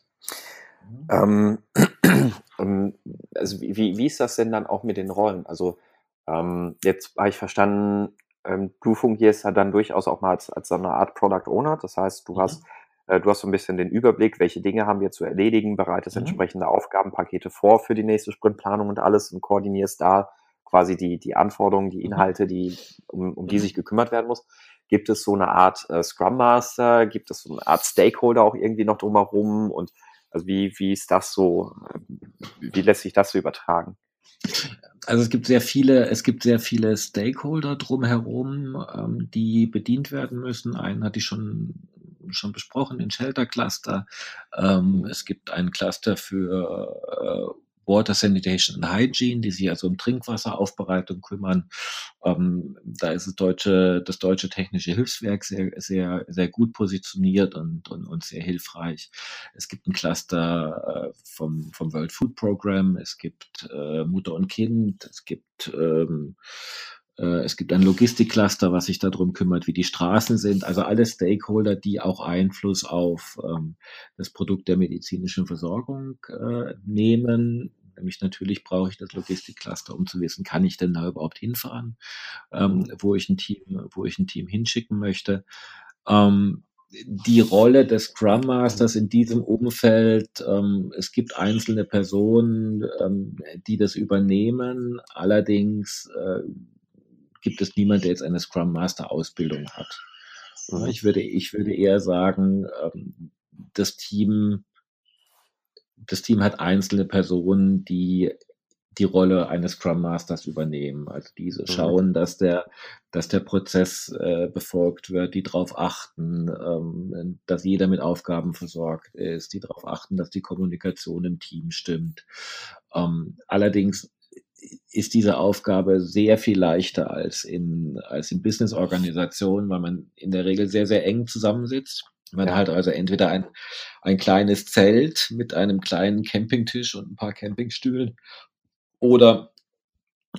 Ähm, also wie, wie ist das denn dann auch mit den Rollen? Also ähm, jetzt habe ich verstanden, ähm, du fungierst ja dann durchaus auch mal als, als so eine Art Product Owner. Das heißt, du mhm. hast äh, du hast so ein bisschen den Überblick, welche Dinge haben wir zu erledigen, bereitest mhm. entsprechende Aufgabenpakete vor für die nächste Sprintplanung und alles und koordinierst da quasi die, die Anforderungen, die mhm. Inhalte, die, um, um die mhm. sich gekümmert werden muss. Gibt es so eine Art äh, Scrum Master? Gibt es so eine Art Stakeholder auch irgendwie noch drumherum? Und also wie, wie ist das so? Wie lässt sich das so übertragen? Also es gibt sehr viele, es gibt sehr viele Stakeholder drumherum, ähm, die bedient werden müssen. Einen hatte ich schon schon besprochen, den Shelter Cluster. Ähm, es gibt ein Cluster für äh, Water Sanitation and Hygiene, die sich also um Trinkwasseraufbereitung kümmern. Ähm, da ist das deutsche, das deutsche technische Hilfswerk sehr, sehr, sehr gut positioniert und, und, und sehr hilfreich. Es gibt ein Cluster äh, vom, vom World Food Program, es gibt äh, Mutter und Kind, es gibt ähm, äh, es gibt ein Logistikcluster, was sich darum kümmert, wie die Straßen sind. Also alle Stakeholder, die auch Einfluss auf ähm, das Produkt der medizinischen Versorgung äh, nehmen. Nämlich natürlich brauche ich das Logistikcluster, um zu wissen, kann ich denn da überhaupt hinfahren, ähm, wo ich ein Team, wo ich ein Team hinschicken möchte. Ähm, die Rolle des Scrum Masters in diesem Umfeld, ähm, es gibt einzelne Personen, ähm, die das übernehmen. Allerdings äh, gibt es niemand, der jetzt eine Scrum Master Ausbildung hat. Mhm. Ich würde, ich würde eher sagen, ähm, das Team, das Team hat einzelne Personen, die die Rolle eines Scrum Masters übernehmen. Also diese mhm. schauen, dass der, dass der Prozess äh, befolgt wird, die darauf achten, ähm, dass jeder mit Aufgaben versorgt ist, die darauf achten, dass die Kommunikation im Team stimmt. Ähm, allerdings ist diese Aufgabe sehr viel leichter als in, als in Business-Organisationen, weil man in der Regel sehr, sehr eng zusammensitzt. Man ja. hat also entweder ein, ein kleines Zelt mit einem kleinen Campingtisch und ein paar Campingstühlen oder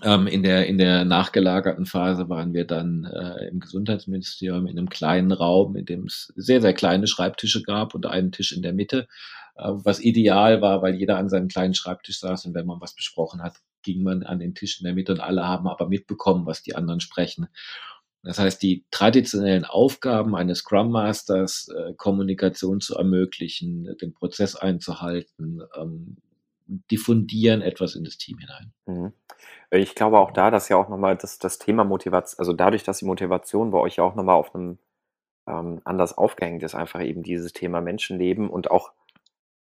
ähm, in, der, in der nachgelagerten Phase waren wir dann äh, im Gesundheitsministerium in einem kleinen Raum, in dem es sehr, sehr kleine Schreibtische gab und einen Tisch in der Mitte, äh, was ideal war, weil jeder an seinem kleinen Schreibtisch saß und wenn man was besprochen hat, ging man an den Tisch in der Mitte und alle haben aber mitbekommen, was die anderen sprechen. Das heißt, die traditionellen Aufgaben eines Scrum Masters, äh, Kommunikation zu ermöglichen, den Prozess einzuhalten, ähm, diffundieren etwas in das Team hinein. Mhm. Ich glaube auch da, dass ja auch nochmal das, das Thema Motivation, also dadurch, dass die Motivation bei euch ja auch nochmal auf einem ähm, anders aufgehängt ist, einfach eben dieses Thema Menschenleben und auch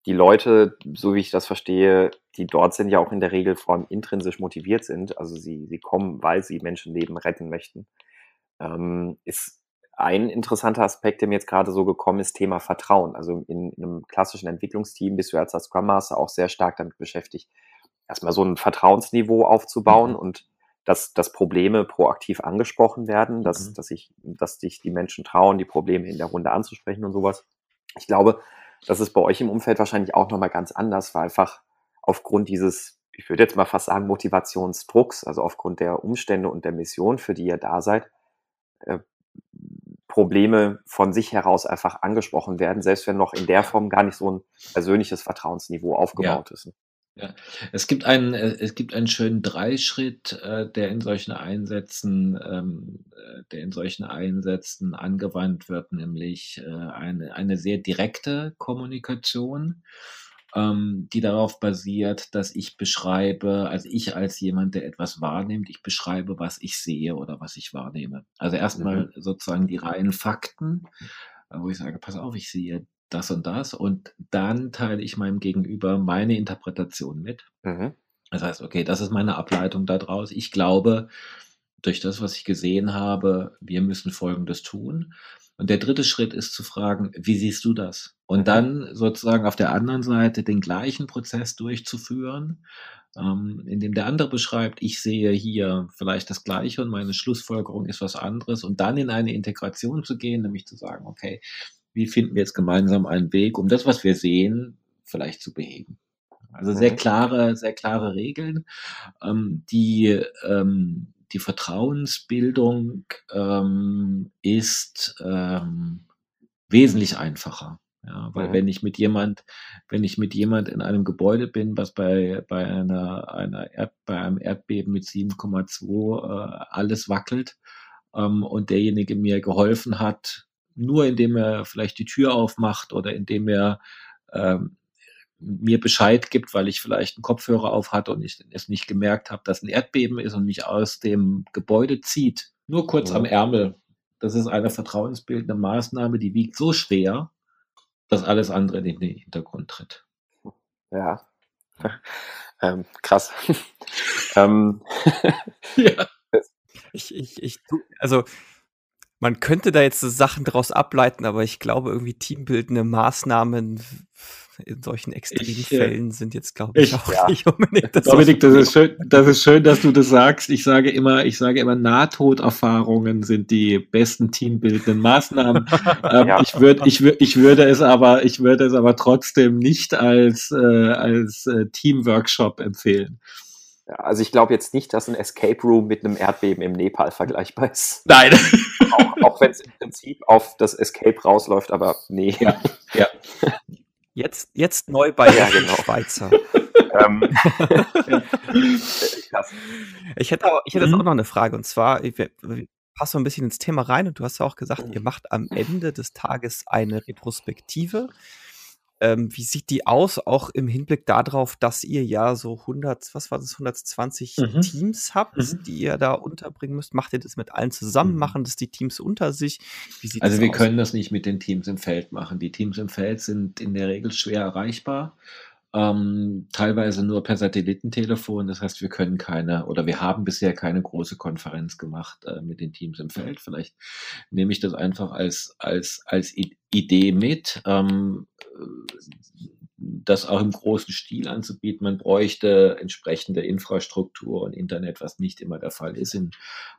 die Leute, so wie ich das verstehe, die dort sind, ja auch in der Regel vor allem intrinsisch motiviert sind. Also sie, sie kommen, weil sie Menschenleben retten möchten. Ähm, ist ein interessanter Aspekt, der mir jetzt gerade so gekommen ist, Thema Vertrauen. Also in, in einem klassischen Entwicklungsteam bist du als Scrum Master auch sehr stark damit beschäftigt, erstmal so ein Vertrauensniveau aufzubauen mhm. und dass, dass Probleme proaktiv angesprochen werden, dass, mhm. dass, ich, dass sich die Menschen trauen, die Probleme in der Runde anzusprechen und sowas. Ich glaube, das ist bei euch im Umfeld wahrscheinlich auch nochmal ganz anders, weil einfach aufgrund dieses, ich würde jetzt mal fast sagen, Motivationsdrucks, also aufgrund der Umstände und der Mission, für die ihr da seid, äh, Probleme von sich heraus einfach angesprochen werden, selbst wenn noch in der Form gar nicht so ein persönliches Vertrauensniveau aufgebaut ja. ist. Ja, es gibt einen, äh, es gibt einen schönen Dreischritt, äh, der in solchen Einsätzen, ähm, äh, der in solchen Einsätzen angewandt wird, nämlich äh, eine, eine sehr direkte Kommunikation, ähm, die darauf basiert, dass ich beschreibe, also ich als jemand, der etwas wahrnimmt, ich beschreibe, was ich sehe oder was ich wahrnehme. Also erstmal mhm. sozusagen die reinen Fakten, äh, wo ich sage, pass auf, ich sehe das und das und dann teile ich meinem Gegenüber meine Interpretation mit. Mhm. Das heißt, okay, das ist meine Ableitung daraus. Ich glaube, durch das, was ich gesehen habe, wir müssen Folgendes tun. Und der dritte Schritt ist zu fragen, wie siehst du das? Und mhm. dann sozusagen auf der anderen Seite den gleichen Prozess durchzuführen, ähm, indem der andere beschreibt, ich sehe hier vielleicht das Gleiche und meine Schlussfolgerung ist was anderes und dann in eine Integration zu gehen, nämlich zu sagen, okay, wie finden wir jetzt gemeinsam einen Weg, um das, was wir sehen, vielleicht zu beheben. Also sehr mhm. klare, sehr klare Regeln, ähm, die ähm, die Vertrauensbildung ähm, ist ähm, wesentlich einfacher. Ja, weil mhm. wenn ich mit jemand, wenn ich mit jemand in einem Gebäude bin, was bei, bei einer, einer Erd, bei einem Erdbeben mit 7,2 äh, alles wackelt, ähm, und derjenige mir geholfen hat, nur indem er vielleicht die Tür aufmacht oder indem er ähm, mir Bescheid gibt, weil ich vielleicht einen Kopfhörer auf hatte und ich es nicht gemerkt habe, dass ein Erdbeben ist und mich aus dem Gebäude zieht. Nur kurz ja. am Ärmel. Das ist eine vertrauensbildende Maßnahme, die wiegt so schwer, dass alles andere in den Hintergrund tritt. Ja. ähm, krass. ähm. ja. Ich, ich, ich, also man könnte da jetzt so Sachen draus ableiten, aber ich glaube, irgendwie teambildende Maßnahmen in solchen extremen ich, äh, Fällen sind jetzt, glaube ich, ich, auch ja. nicht unbedingt das. Dominik, das ist, schön, das ist schön, dass du das sagst. Ich sage immer, ich sage immer, Nahtoderfahrungen sind die besten teambildenden Maßnahmen. ähm, ja. ich, würde, ich, würd, ich würde es aber, ich würde es aber trotzdem nicht als, äh, als äh, Teamworkshop empfehlen. Ja, also ich glaube jetzt nicht, dass ein Escape Room mit einem Erdbeben im Nepal vergleichbar ist. Nein. auch, auch wenn es im Prinzip auf das Escape rausläuft, aber nee. Ja, ja. Jetzt, jetzt neu bei ja, genau. Schweizer. Ähm, ich hätte, auch, ich hätte mhm. auch noch eine Frage und zwar, ich, passt so ein bisschen ins Thema rein und du hast ja auch gesagt, ihr macht am Ende des Tages eine Retrospektive. Ähm, wie sieht die aus, auch im Hinblick darauf, dass ihr ja so 100, was war das, 120 mhm. Teams habt, mhm. die ihr da unterbringen müsst? Macht ihr das mit allen zusammen? Mhm. Machen das die Teams unter sich? also wir aus? können das nicht mit den Teams im Feld machen. Die Teams im Feld sind in der Regel schwer erreichbar ähm, teilweise nur per Satellitentelefon. Das heißt, wir können keine oder wir haben bisher keine große Konferenz gemacht äh, mit den Teams im Feld. Vielleicht nehme ich das einfach als, als, als Idee mit. Ähm, das auch im großen Stil anzubieten. Man bräuchte entsprechende Infrastruktur und Internet, was nicht immer der Fall ist. In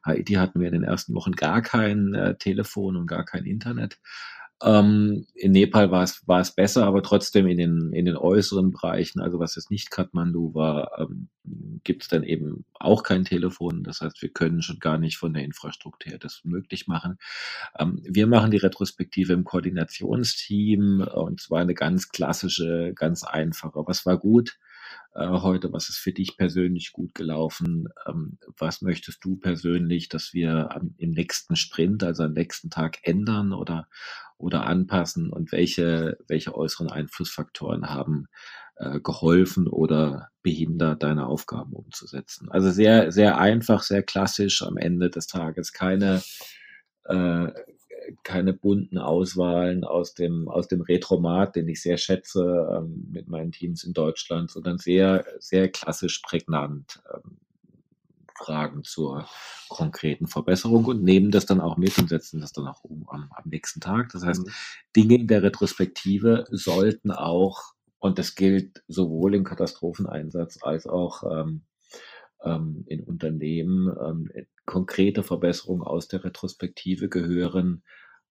Haiti hatten wir in den ersten Wochen gar kein äh, Telefon und gar kein Internet. Ähm, in Nepal war es, war es besser, aber trotzdem in den, in den äußeren Bereichen, also was jetzt nicht Kathmandu war, ähm, gibt es dann eben auch kein Telefon. Das heißt, wir können schon gar nicht von der Infrastruktur her das möglich machen. Ähm, wir machen die Retrospektive im Koordinationsteam und zwar eine ganz klassische, ganz einfache. Was war gut? Äh, heute? Was ist für dich persönlich gut gelaufen? Ähm, was möchtest du persönlich, dass wir am, im nächsten Sprint, also am nächsten Tag ändern oder, oder anpassen? Und welche, welche äußeren Einflussfaktoren haben äh, geholfen oder behindert, deine Aufgaben umzusetzen? Also sehr, sehr einfach, sehr klassisch am Ende des Tages. Keine, äh, keine bunten Auswahlen aus dem, aus dem Retromat, den ich sehr schätze ähm, mit meinen Teams in Deutschland, sondern sehr, sehr klassisch prägnant ähm, Fragen zur konkreten Verbesserung und nehmen das dann auch mit und setzen das dann auch um am, am nächsten Tag. Das heißt, mhm. Dinge in der Retrospektive sollten auch, und das gilt sowohl im Katastropheneinsatz als auch ähm, ähm, in Unternehmen, ähm, konkrete Verbesserungen aus der Retrospektive gehören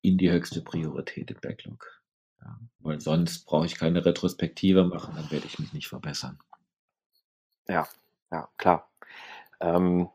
in die höchste Priorität im Backlog. Ja, weil sonst brauche ich keine Retrospektive machen, dann werde ich mich nicht verbessern. Ja, ja, klar. Ähm,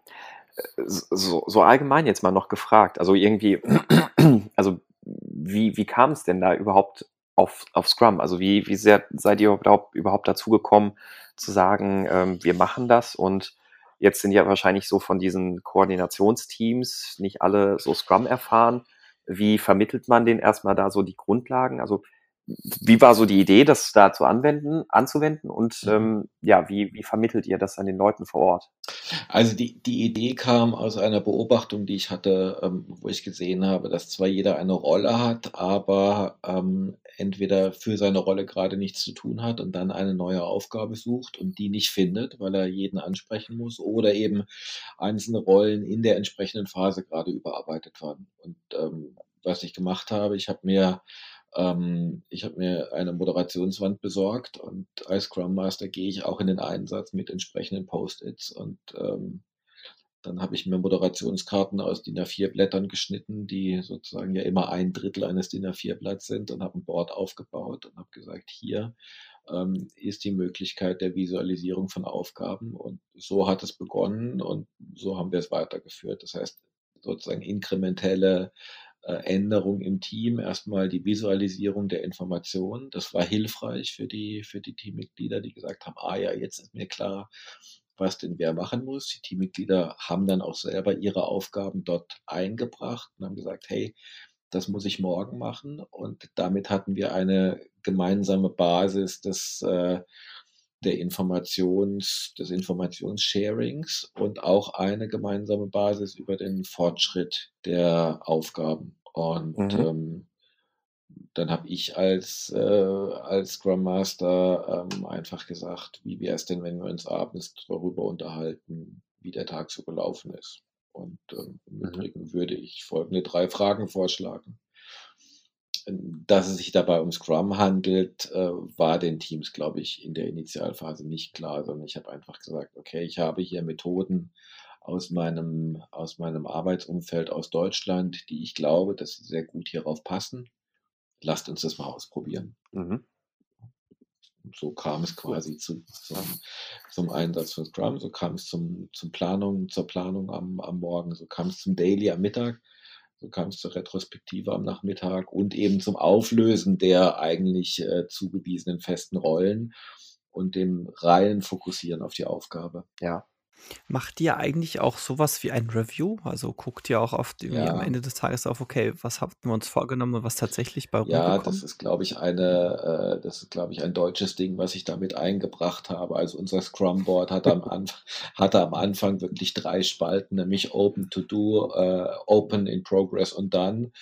so, so allgemein jetzt mal noch gefragt, also irgendwie, also wie, wie kam es denn da überhaupt auf, auf Scrum? Also wie, wie sehr seid ihr überhaupt, überhaupt dazu gekommen, zu sagen, ähm, wir machen das und jetzt sind ja wahrscheinlich so von diesen Koordinationsteams nicht alle so Scrum erfahren. Wie vermittelt man denen erstmal da so die Grundlagen? Also wie war so die Idee, das da zu anwenden, anzuwenden und mhm. ähm, ja, wie, wie vermittelt ihr das an den Leuten vor Ort? Also die, die Idee kam aus einer Beobachtung, die ich hatte, ähm, wo ich gesehen habe, dass zwar jeder eine Rolle hat, aber ähm, entweder für seine Rolle gerade nichts zu tun hat und dann eine neue Aufgabe sucht und die nicht findet, weil er jeden ansprechen muss, oder eben einzelne Rollen in der entsprechenden Phase gerade überarbeitet waren. Und ähm, was ich gemacht habe, ich habe mir ähm, ich habe mir eine Moderationswand besorgt und als Scrum Master gehe ich auch in den Einsatz mit entsprechenden Post-its und ähm, dann habe ich mir Moderationskarten aus DIN A4 Blättern geschnitten, die sozusagen ja immer ein Drittel eines DIN A4 Blatts sind und habe ein Board aufgebaut und habe gesagt, hier ähm, ist die Möglichkeit der Visualisierung von Aufgaben und so hat es begonnen und so haben wir es weitergeführt. Das heißt, sozusagen inkrementelle Änderung im Team, erstmal die Visualisierung der Informationen. Das war hilfreich für die, für die Teammitglieder, die gesagt haben, ah ja, jetzt ist mir klar, was denn wer machen muss. Die Teammitglieder haben dann auch selber ihre Aufgaben dort eingebracht und haben gesagt, hey, das muss ich morgen machen. Und damit hatten wir eine gemeinsame Basis des, äh, der Informations, des Informationssharings und auch eine gemeinsame Basis über den Fortschritt der Aufgaben. Und mhm. ähm, dann habe ich als, äh, als Scrum Master ähm, einfach gesagt, wie wäre es denn, wenn wir uns abends darüber unterhalten, wie der Tag so gelaufen ist. Und ähm, im mhm. Übrigen würde ich folgende drei Fragen vorschlagen dass es sich dabei um Scrum handelt, äh, war den Teams, glaube ich, in der Initialphase nicht klar, sondern ich habe einfach gesagt, okay, ich habe hier Methoden aus meinem, aus meinem Arbeitsumfeld aus Deutschland, die ich glaube, dass sie sehr gut hierauf passen. Lasst uns das mal ausprobieren. Mhm. So kam es quasi zu, zum, zum, Einsatz von Scrum, so kam es zum, zum Planung, zur Planung am, am Morgen, so kam es zum Daily am Mittag kam es zur Retrospektive am Nachmittag und eben zum Auflösen der eigentlich äh, zugewiesenen festen Rollen und dem reinen Fokussieren auf die Aufgabe. Ja. Macht ihr eigentlich auch sowas wie ein Review? Also guckt ihr auch oft irgendwie am Ende des Tages auf, okay, was hatten wir uns vorgenommen und was tatsächlich bei Ja, das ist, glaube ich, eine, äh, das ist, glaube ich, ein deutsches Ding, was ich damit eingebracht habe. Also unser Scrum Board hatte am, Anf hatte am Anfang wirklich drei Spalten, nämlich Open to Do, äh, Open in Progress und Done.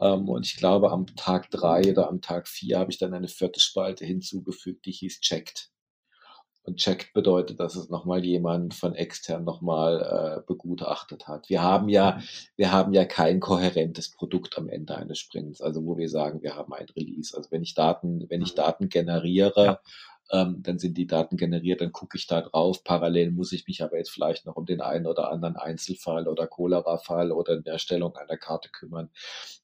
Ähm, und ich glaube, am Tag drei oder am Tag vier habe ich dann eine vierte Spalte hinzugefügt, die hieß Checked. Und checkt bedeutet, dass es nochmal jemand von extern nochmal äh, begutachtet hat. Wir haben ja, wir haben ja kein kohärentes Produkt am Ende eines Sprints, also wo wir sagen, wir haben ein Release. Also wenn ich Daten, wenn ich mhm. Daten generiere, ja. ähm, dann sind die Daten generiert, dann gucke ich da drauf. Parallel muss ich mich aber jetzt vielleicht noch um den einen oder anderen Einzelfall oder Cholera-Fall oder in der Erstellung einer Karte kümmern.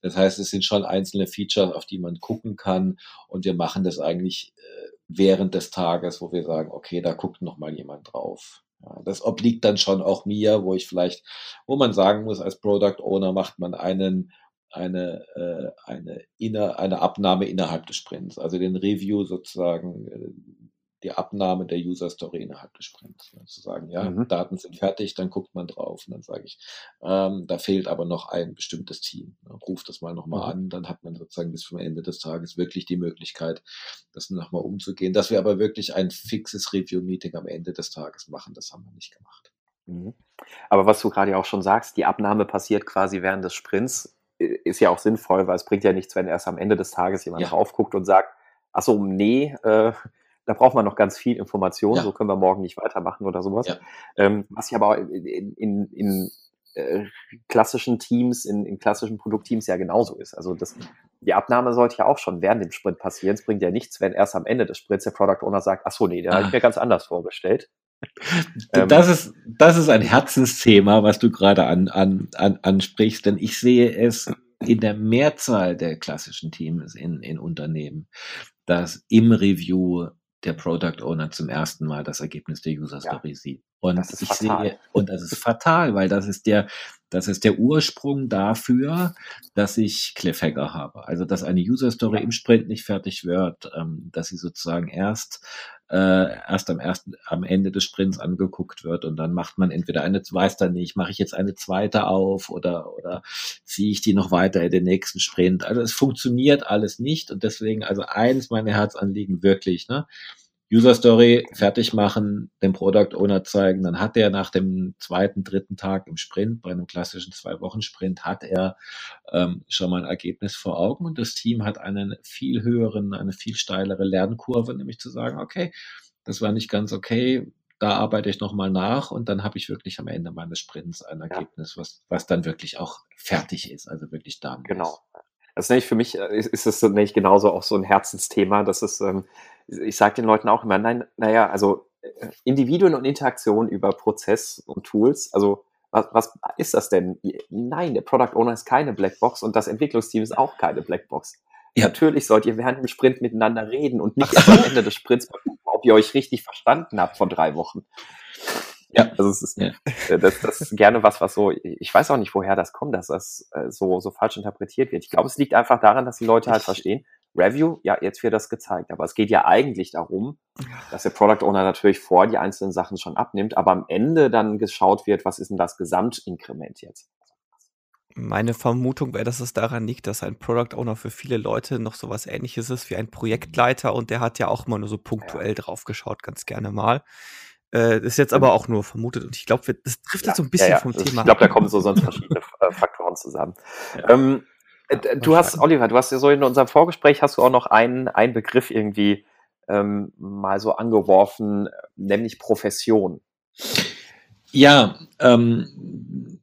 Das heißt, es sind schon einzelne Features, auf die man gucken kann und wir machen das eigentlich äh, während des Tages, wo wir sagen, okay, da guckt noch mal jemand drauf. Ja, das obliegt dann schon auch mir, wo ich vielleicht, wo man sagen muss, als Product Owner macht man einen eine, äh, eine, inner, eine Abnahme innerhalb des Sprints, also den Review sozusagen äh, die Abnahme der User Story innerhalb des Sprints. Ne? Zu sagen, ja, mhm. Daten sind fertig, dann guckt man drauf und dann sage ich, ähm, da fehlt aber noch ein bestimmtes Team. Ne? Ruft das mal nochmal mhm. an, dann hat man sozusagen bis zum Ende des Tages wirklich die Möglichkeit, das nochmal umzugehen. Dass wir aber wirklich ein fixes Review-Meeting am Ende des Tages machen, das haben wir nicht gemacht. Mhm. Aber was du gerade auch schon sagst, die Abnahme passiert quasi während des Sprints, ist ja auch sinnvoll, weil es bringt ja nichts, wenn erst am Ende des Tages jemand ja. drauf guckt und sagt, ach so, nee, äh, da braucht man noch ganz viel Information, ja. so können wir morgen nicht weitermachen oder sowas. Ja. Ähm, was ja aber in, in, in äh, klassischen Teams, in, in klassischen Produktteams ja genauso ist. Also das, die Abnahme sollte ja auch schon während dem Sprint passieren. Es bringt ja nichts, wenn erst am Ende des Sprints der Product Owner sagt, ach so, nee, da ah. habe ich mir ganz anders vorgestellt. Ähm, das ist, das ist ein Herzensthema, was du gerade an, an, an, ansprichst, denn ich sehe es in der Mehrzahl der klassischen Teams in, in Unternehmen, dass im Review der Product Owner zum ersten Mal das Ergebnis der User Story ja, sieht. Und ich fatal. sehe, und das ist fatal, weil das ist der, das ist der Ursprung dafür, dass ich Cliffhanger habe. Also, dass eine User Story im Sprint nicht fertig wird, ähm, dass sie sozusagen erst äh, erst am ersten, am Ende des Sprints angeguckt wird und dann macht man entweder eine, weiß dann nicht, mache ich jetzt eine zweite auf oder oder ziehe ich die noch weiter in den nächsten Sprint. Also es funktioniert alles nicht und deswegen also eins meiner Herzanliegen wirklich, ne? User Story fertig machen, dem Product Owner zeigen, dann hat er nach dem zweiten, dritten Tag im Sprint, bei einem klassischen Zwei-Wochen-Sprint, hat er ähm, schon mal ein Ergebnis vor Augen und das Team hat einen viel höheren, eine viel steilere Lernkurve, nämlich zu sagen, okay, das war nicht ganz okay, da arbeite ich nochmal nach und dann habe ich wirklich am Ende meines Sprints ein Ergebnis, was, was dann wirklich auch fertig ist, also wirklich da. Genau. Das nenne ich für mich, äh, ist, ist das nämlich genauso auch so ein Herzensthema. Das ist, ähm, ich sage den Leuten auch immer, nein, naja, also äh, Individuen und Interaktion über Prozess und Tools, also was, was ist das denn? Nein, der Product Owner ist keine Blackbox und das Entwicklungsteam ist auch keine Blackbox. Ja. Natürlich sollt ihr während dem Sprint miteinander reden und nicht am Ende des Sprints ob ihr euch richtig verstanden habt vor drei Wochen. Ja, also es ist ja. Äh, das, das ist gerne was, was so, ich weiß auch nicht, woher das kommt, dass das äh, so, so falsch interpretiert wird. Ich glaube, es liegt einfach daran, dass die Leute halt verstehen, Review, ja, jetzt wird das gezeigt. Aber es geht ja eigentlich darum, dass der Product Owner natürlich vor die einzelnen Sachen schon abnimmt, aber am Ende dann geschaut wird, was ist denn das Gesamtinkrement jetzt. Meine Vermutung wäre, dass es daran liegt, dass ein Product Owner für viele Leute noch so was ähnliches ist wie ein Projektleiter und der hat ja auch immer nur so punktuell ja. drauf geschaut, ganz gerne mal. Äh, ist jetzt aber auch nur vermutet und ich glaube, das trifft ja, jetzt so ein bisschen ja, vom Thema. Ich glaube, da kommen so sonst verschiedene Faktoren zusammen. Ähm, äh, du hast, Oliver, du hast ja so in unserem Vorgespräch hast du auch noch einen, einen Begriff irgendwie ähm, mal so angeworfen, nämlich Profession. Ja, ähm,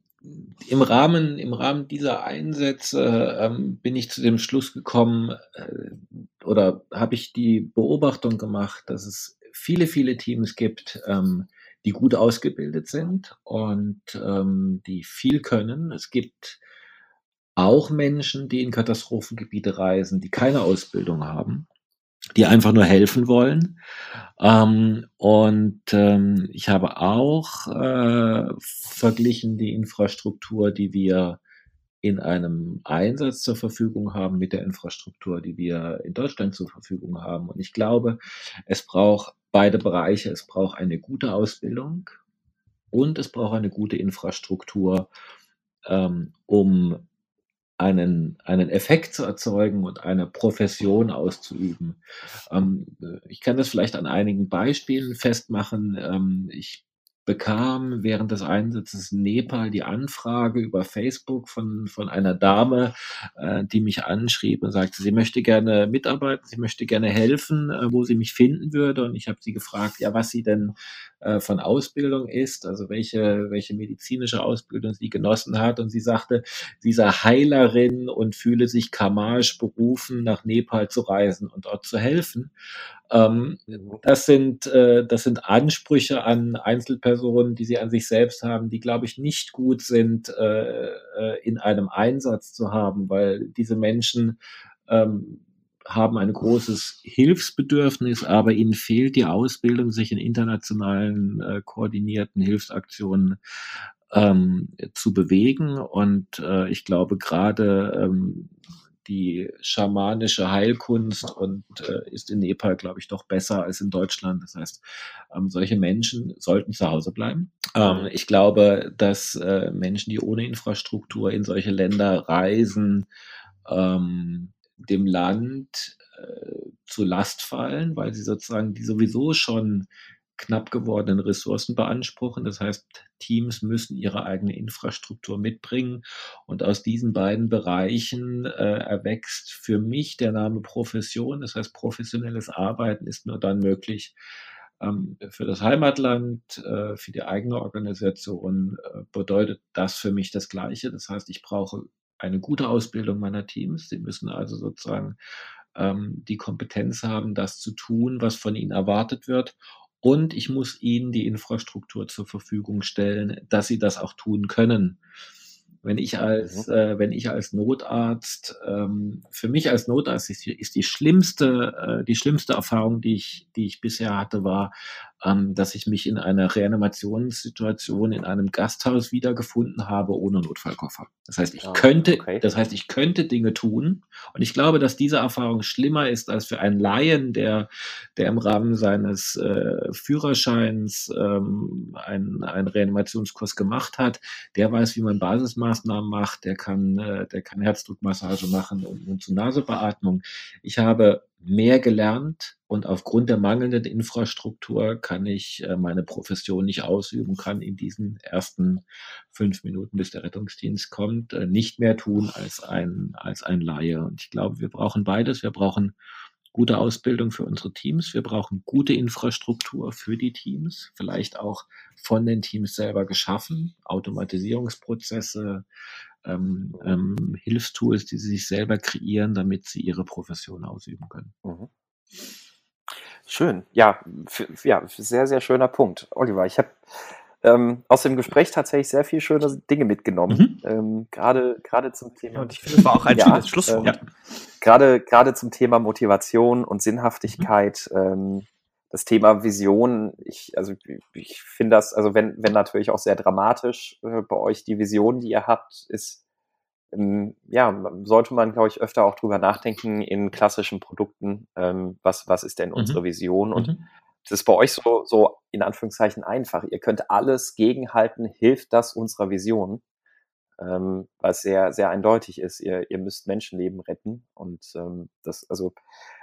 im Rahmen, im Rahmen dieser Einsätze ähm, bin ich zu dem Schluss gekommen äh, oder habe ich die Beobachtung gemacht, dass es viele, viele Teams gibt, ähm, die gut ausgebildet sind und ähm, die viel können. Es gibt auch Menschen, die in Katastrophengebiete reisen, die keine Ausbildung haben, die einfach nur helfen wollen. Ähm, und ähm, ich habe auch äh, verglichen die Infrastruktur, die wir in einem Einsatz zur Verfügung haben mit der Infrastruktur, die wir in Deutschland zur Verfügung haben. Und ich glaube, es braucht beide Bereiche. Es braucht eine gute Ausbildung und es braucht eine gute Infrastruktur, ähm, um einen, einen Effekt zu erzeugen und eine Profession auszuüben. Ähm, ich kann das vielleicht an einigen Beispielen festmachen. Ähm, ich bekam während des Einsatzes in Nepal die Anfrage über Facebook von, von einer Dame, äh, die mich anschrieb und sagte, sie möchte gerne mitarbeiten, sie möchte gerne helfen, äh, wo sie mich finden würde. Und ich habe sie gefragt, ja, was sie denn äh, von Ausbildung ist, also welche, welche medizinische Ausbildung sie genossen hat. Und sie sagte, sie sei Heilerin und fühle sich Kamaj berufen, nach Nepal zu reisen und dort zu helfen. Ähm, das, sind, äh, das sind Ansprüche an Einzelpersonen, die sie an sich selbst haben, die, glaube ich, nicht gut sind, äh, äh, in einem Einsatz zu haben, weil diese Menschen ähm, haben ein großes Hilfsbedürfnis, aber ihnen fehlt die Ausbildung, sich in internationalen äh, koordinierten Hilfsaktionen ähm, zu bewegen. Und äh, ich glaube gerade ähm, die schamanische Heilkunst und äh, ist in Nepal, glaube ich, doch besser als in Deutschland. Das heißt, ähm, solche Menschen sollten zu Hause bleiben. Ähm, ich glaube, dass äh, Menschen, die ohne Infrastruktur in solche Länder reisen, ähm, dem Land äh, zu Last fallen, weil sie sozusagen die sowieso schon knapp gewordenen Ressourcen beanspruchen. Das heißt, Teams müssen ihre eigene Infrastruktur mitbringen. Und aus diesen beiden Bereichen äh, erwächst für mich der Name Profession. Das heißt, professionelles Arbeiten ist nur dann möglich, ähm, für das Heimatland, äh, für die eigene Organisation äh, bedeutet das für mich das Gleiche. Das heißt, ich brauche eine gute Ausbildung meiner Teams. Sie müssen also sozusagen ähm, die Kompetenz haben, das zu tun, was von ihnen erwartet wird. Und ich muss ihnen die Infrastruktur zur Verfügung stellen, dass sie das auch tun können. Wenn ich als, mhm. äh, wenn ich als Notarzt, ähm, für mich als Notarzt ist die, ist die schlimmste, äh, die schlimmste Erfahrung, die ich, die ich bisher hatte, war, ähm, dass ich mich in einer Reanimationssituation in einem Gasthaus wiedergefunden habe ohne Notfallkoffer. Das heißt, ich oh, könnte, okay. das heißt, ich könnte Dinge tun. Und ich glaube, dass diese Erfahrung schlimmer ist als für einen Laien, der, der im Rahmen seines äh, Führerscheins ähm, einen, einen Reanimationskurs gemacht hat. Der weiß, wie man Basismaßnahmen macht. Der kann, äh, der kann Herzdruckmassage machen und Mund-zu-Nase-Beatmung. Ich habe mehr gelernt und aufgrund der mangelnden Infrastruktur kann ich äh, meine Profession nicht ausüben, kann in diesen ersten fünf Minuten, bis der Rettungsdienst kommt, äh, nicht mehr tun als ein, als ein Laie. Und ich glaube, wir brauchen beides. Wir brauchen gute Ausbildung für unsere Teams. Wir brauchen gute Infrastruktur für die Teams, vielleicht auch von den Teams selber geschaffen, Automatisierungsprozesse, ähm, ähm, Hilfstools, die sie sich selber kreieren, damit sie ihre Profession ausüben können. Mhm. Schön, ja, ja, sehr, sehr schöner Punkt. Oliver, ich habe ähm, aus dem Gespräch tatsächlich sehr viele schöne Dinge mitgenommen. Mhm. Ähm, gerade, gerade zum Thema. Und ich finde, es war auch ein ja, schönes Schlusswort. Ähm, gerade, gerade zum Thema Motivation und Sinnhaftigkeit. Mhm. Ähm, das Thema Vision, ich, also ich finde das, also wenn, wenn natürlich auch sehr dramatisch äh, bei euch die Vision, die ihr habt, ist, ja, sollte man, glaube ich, öfter auch drüber nachdenken in klassischen Produkten, ähm, was, was ist denn mhm. unsere Vision? Und mhm. das ist bei euch so, so in Anführungszeichen einfach. Ihr könnt alles gegenhalten, hilft das unserer Vision? ähm, was sehr, sehr eindeutig ist. Ihr, ihr müsst Menschenleben retten und ähm, das, also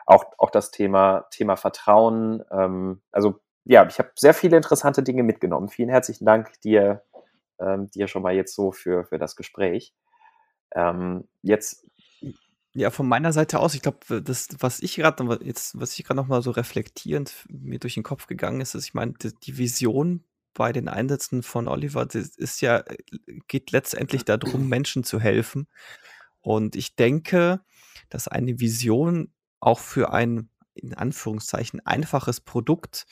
auch, auch das Thema, Thema Vertrauen. Ähm, also ja, ich habe sehr viele interessante Dinge mitgenommen. Vielen herzlichen Dank dir, ähm, dir schon mal jetzt so für, für das Gespräch. Ähm, jetzt ja, von meiner Seite aus, ich glaube, das, was ich gerade jetzt, was ich gerade noch mal so reflektierend mir durch den Kopf gegangen ist, ist, ich meine, die, die Vision bei den Einsätzen von Oliver, das ist ja, äh, geht letztendlich darum, Menschen zu helfen. Und ich denke, dass eine Vision auch für ein, in Anführungszeichen, einfaches Produkt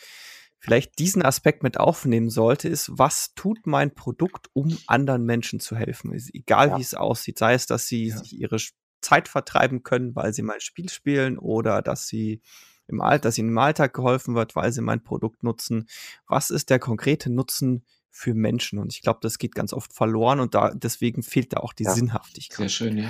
vielleicht diesen Aspekt mit aufnehmen sollte, ist, was tut mein Produkt, um anderen Menschen zu helfen? Egal ja. wie es aussieht, sei es, dass sie ja. sich ihre Zeit vertreiben können, weil sie mal ein Spiel spielen oder dass sie im Alltag, dass ihnen im Alltag geholfen wird, weil sie mein Produkt nutzen. Was ist der konkrete Nutzen für Menschen? Und ich glaube, das geht ganz oft verloren und da deswegen fehlt da auch die ja, Sinnhaftigkeit. Sehr schön, ja.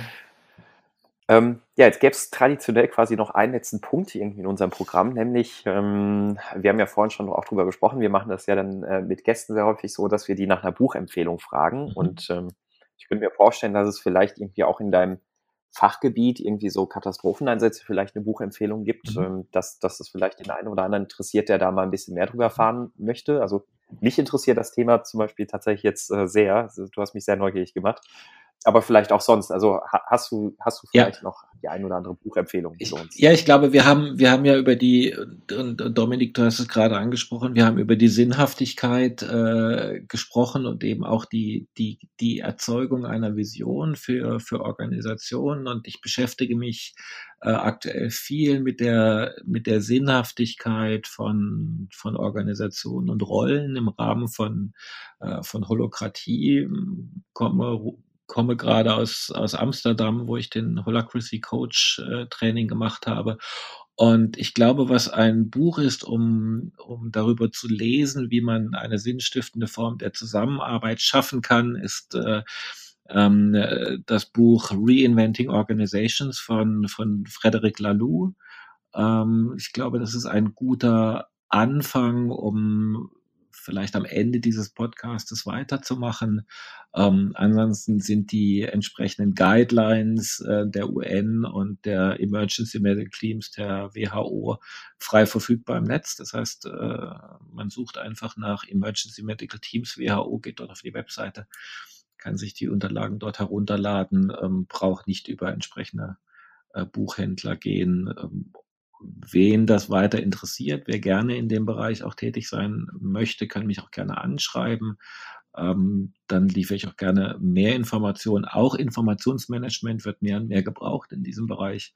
Ähm, ja, jetzt gäbe es traditionell quasi noch einen letzten Punkt irgendwie in unserem Programm, nämlich, ähm, wir haben ja vorhin schon auch drüber gesprochen, wir machen das ja dann äh, mit Gästen sehr häufig so, dass wir die nach einer Buchempfehlung fragen. Mhm. Und ähm, ich könnte mir vorstellen, dass es vielleicht irgendwie auch in deinem Fachgebiet irgendwie so Katastropheneinsätze vielleicht eine Buchempfehlung gibt, mhm. ähm, dass, dass das vielleicht den einen oder anderen interessiert, der da mal ein bisschen mehr drüber erfahren möchte. Also mich interessiert das Thema zum Beispiel tatsächlich jetzt äh, sehr. Also, du hast mich sehr neugierig gemacht aber vielleicht auch sonst. Also hast du, hast du vielleicht ja. noch die ein oder andere Buchempfehlung ich, Ja, ich glaube, wir haben, wir haben ja über die, und Dominik, du hast es gerade angesprochen, wir haben über die Sinnhaftigkeit äh, gesprochen und eben auch die, die, die Erzeugung einer Vision für, für Organisationen. Und ich beschäftige mich äh, aktuell viel mit der, mit der Sinnhaftigkeit von, von Organisationen und Rollen im Rahmen von, äh, von Holokratie. Komme komme gerade aus, aus Amsterdam, wo ich den Holacracy Coach äh, Training gemacht habe. Und ich glaube, was ein Buch ist, um, um darüber zu lesen, wie man eine sinnstiftende Form der Zusammenarbeit schaffen kann, ist äh, ähm, das Buch Reinventing Organizations von, von Frederic Laloux. Ähm, ich glaube, das ist ein guter Anfang, um vielleicht am Ende dieses Podcastes weiterzumachen. Ähm, ansonsten sind die entsprechenden Guidelines äh, der UN und der Emergency Medical Teams der WHO frei verfügbar im Netz. Das heißt, äh, man sucht einfach nach Emergency Medical Teams WHO, geht dort auf die Webseite, kann sich die Unterlagen dort herunterladen, ähm, braucht nicht über entsprechende äh, Buchhändler gehen ähm, wen das weiter interessiert, wer gerne in dem Bereich auch tätig sein möchte, kann mich auch gerne anschreiben. Ähm, dann liefere ich auch gerne mehr Informationen. Auch Informationsmanagement wird mehr und mehr gebraucht in diesem Bereich.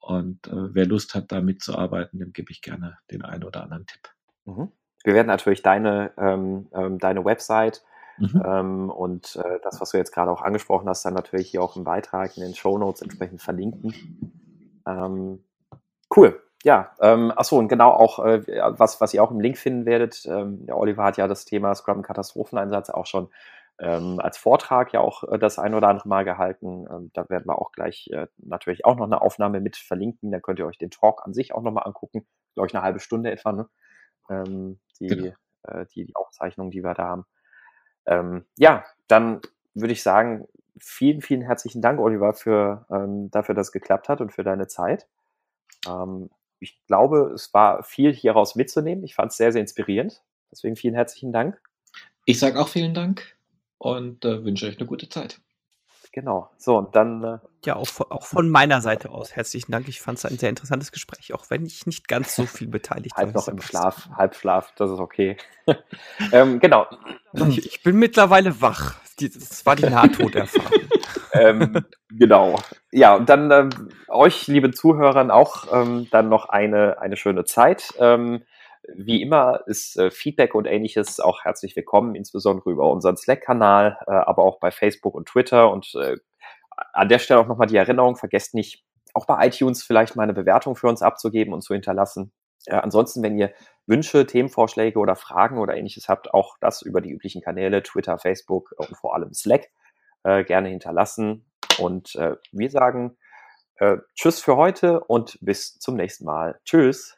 Und äh, wer Lust hat, da mitzuarbeiten, dem gebe ich gerne den einen oder anderen Tipp. Mhm. Wir werden natürlich deine, ähm, ähm, deine Website Mhm. Ähm, und äh, das, was du jetzt gerade auch angesprochen hast, dann natürlich hier auch im Beitrag in den Show Notes entsprechend verlinken. Ähm, cool. Ja, ähm, achso, und genau auch, äh, was, was ihr auch im Link finden werdet, ähm, der Oliver hat ja das Thema Scrum-Katastropheneinsatz auch schon ähm, als Vortrag ja auch äh, das ein oder andere Mal gehalten. Ähm, da werden wir auch gleich äh, natürlich auch noch eine Aufnahme mit verlinken. Da könnt ihr euch den Talk an sich auch nochmal angucken. Glaube ich, eine halbe Stunde etwa, ne? Ähm, die, genau. äh, die, die Aufzeichnung, die wir da haben. Ähm, ja, dann würde ich sagen, vielen, vielen herzlichen Dank, Oliver, für, ähm, dafür, dass es geklappt hat und für deine Zeit. Ähm, ich glaube, es war viel hieraus mitzunehmen. Ich fand es sehr, sehr inspirierend. Deswegen vielen herzlichen Dank. Ich sage auch vielen Dank und äh, wünsche euch eine gute Zeit. Genau. So, und dann. Äh, ja, auch von, auch von meiner Seite aus herzlichen Dank. Ich fand es ein sehr interessantes Gespräch, auch wenn ich nicht ganz so viel beteiligt war. Halb noch im Schlaf, Halbschlaf, das ist okay. ähm, genau. Ich, ich, bin mittlerweile wach. Das war die Nahtoderfahrung. ähm, genau. Ja, und dann ähm, euch, liebe Zuhörern, auch ähm, dann noch eine, eine schöne Zeit. Wie immer ist äh, Feedback und ähnliches auch herzlich willkommen, insbesondere über unseren Slack-Kanal, äh, aber auch bei Facebook und Twitter. Und äh, an der Stelle auch nochmal die Erinnerung, vergesst nicht, auch bei iTunes vielleicht mal eine Bewertung für uns abzugeben und zu hinterlassen. Äh, ansonsten, wenn ihr Wünsche, Themenvorschläge oder Fragen oder ähnliches habt, auch das über die üblichen Kanäle, Twitter, Facebook und vor allem Slack, äh, gerne hinterlassen. Und wir sagen Tschüss für heute und bis zum nächsten Mal. Tschüss.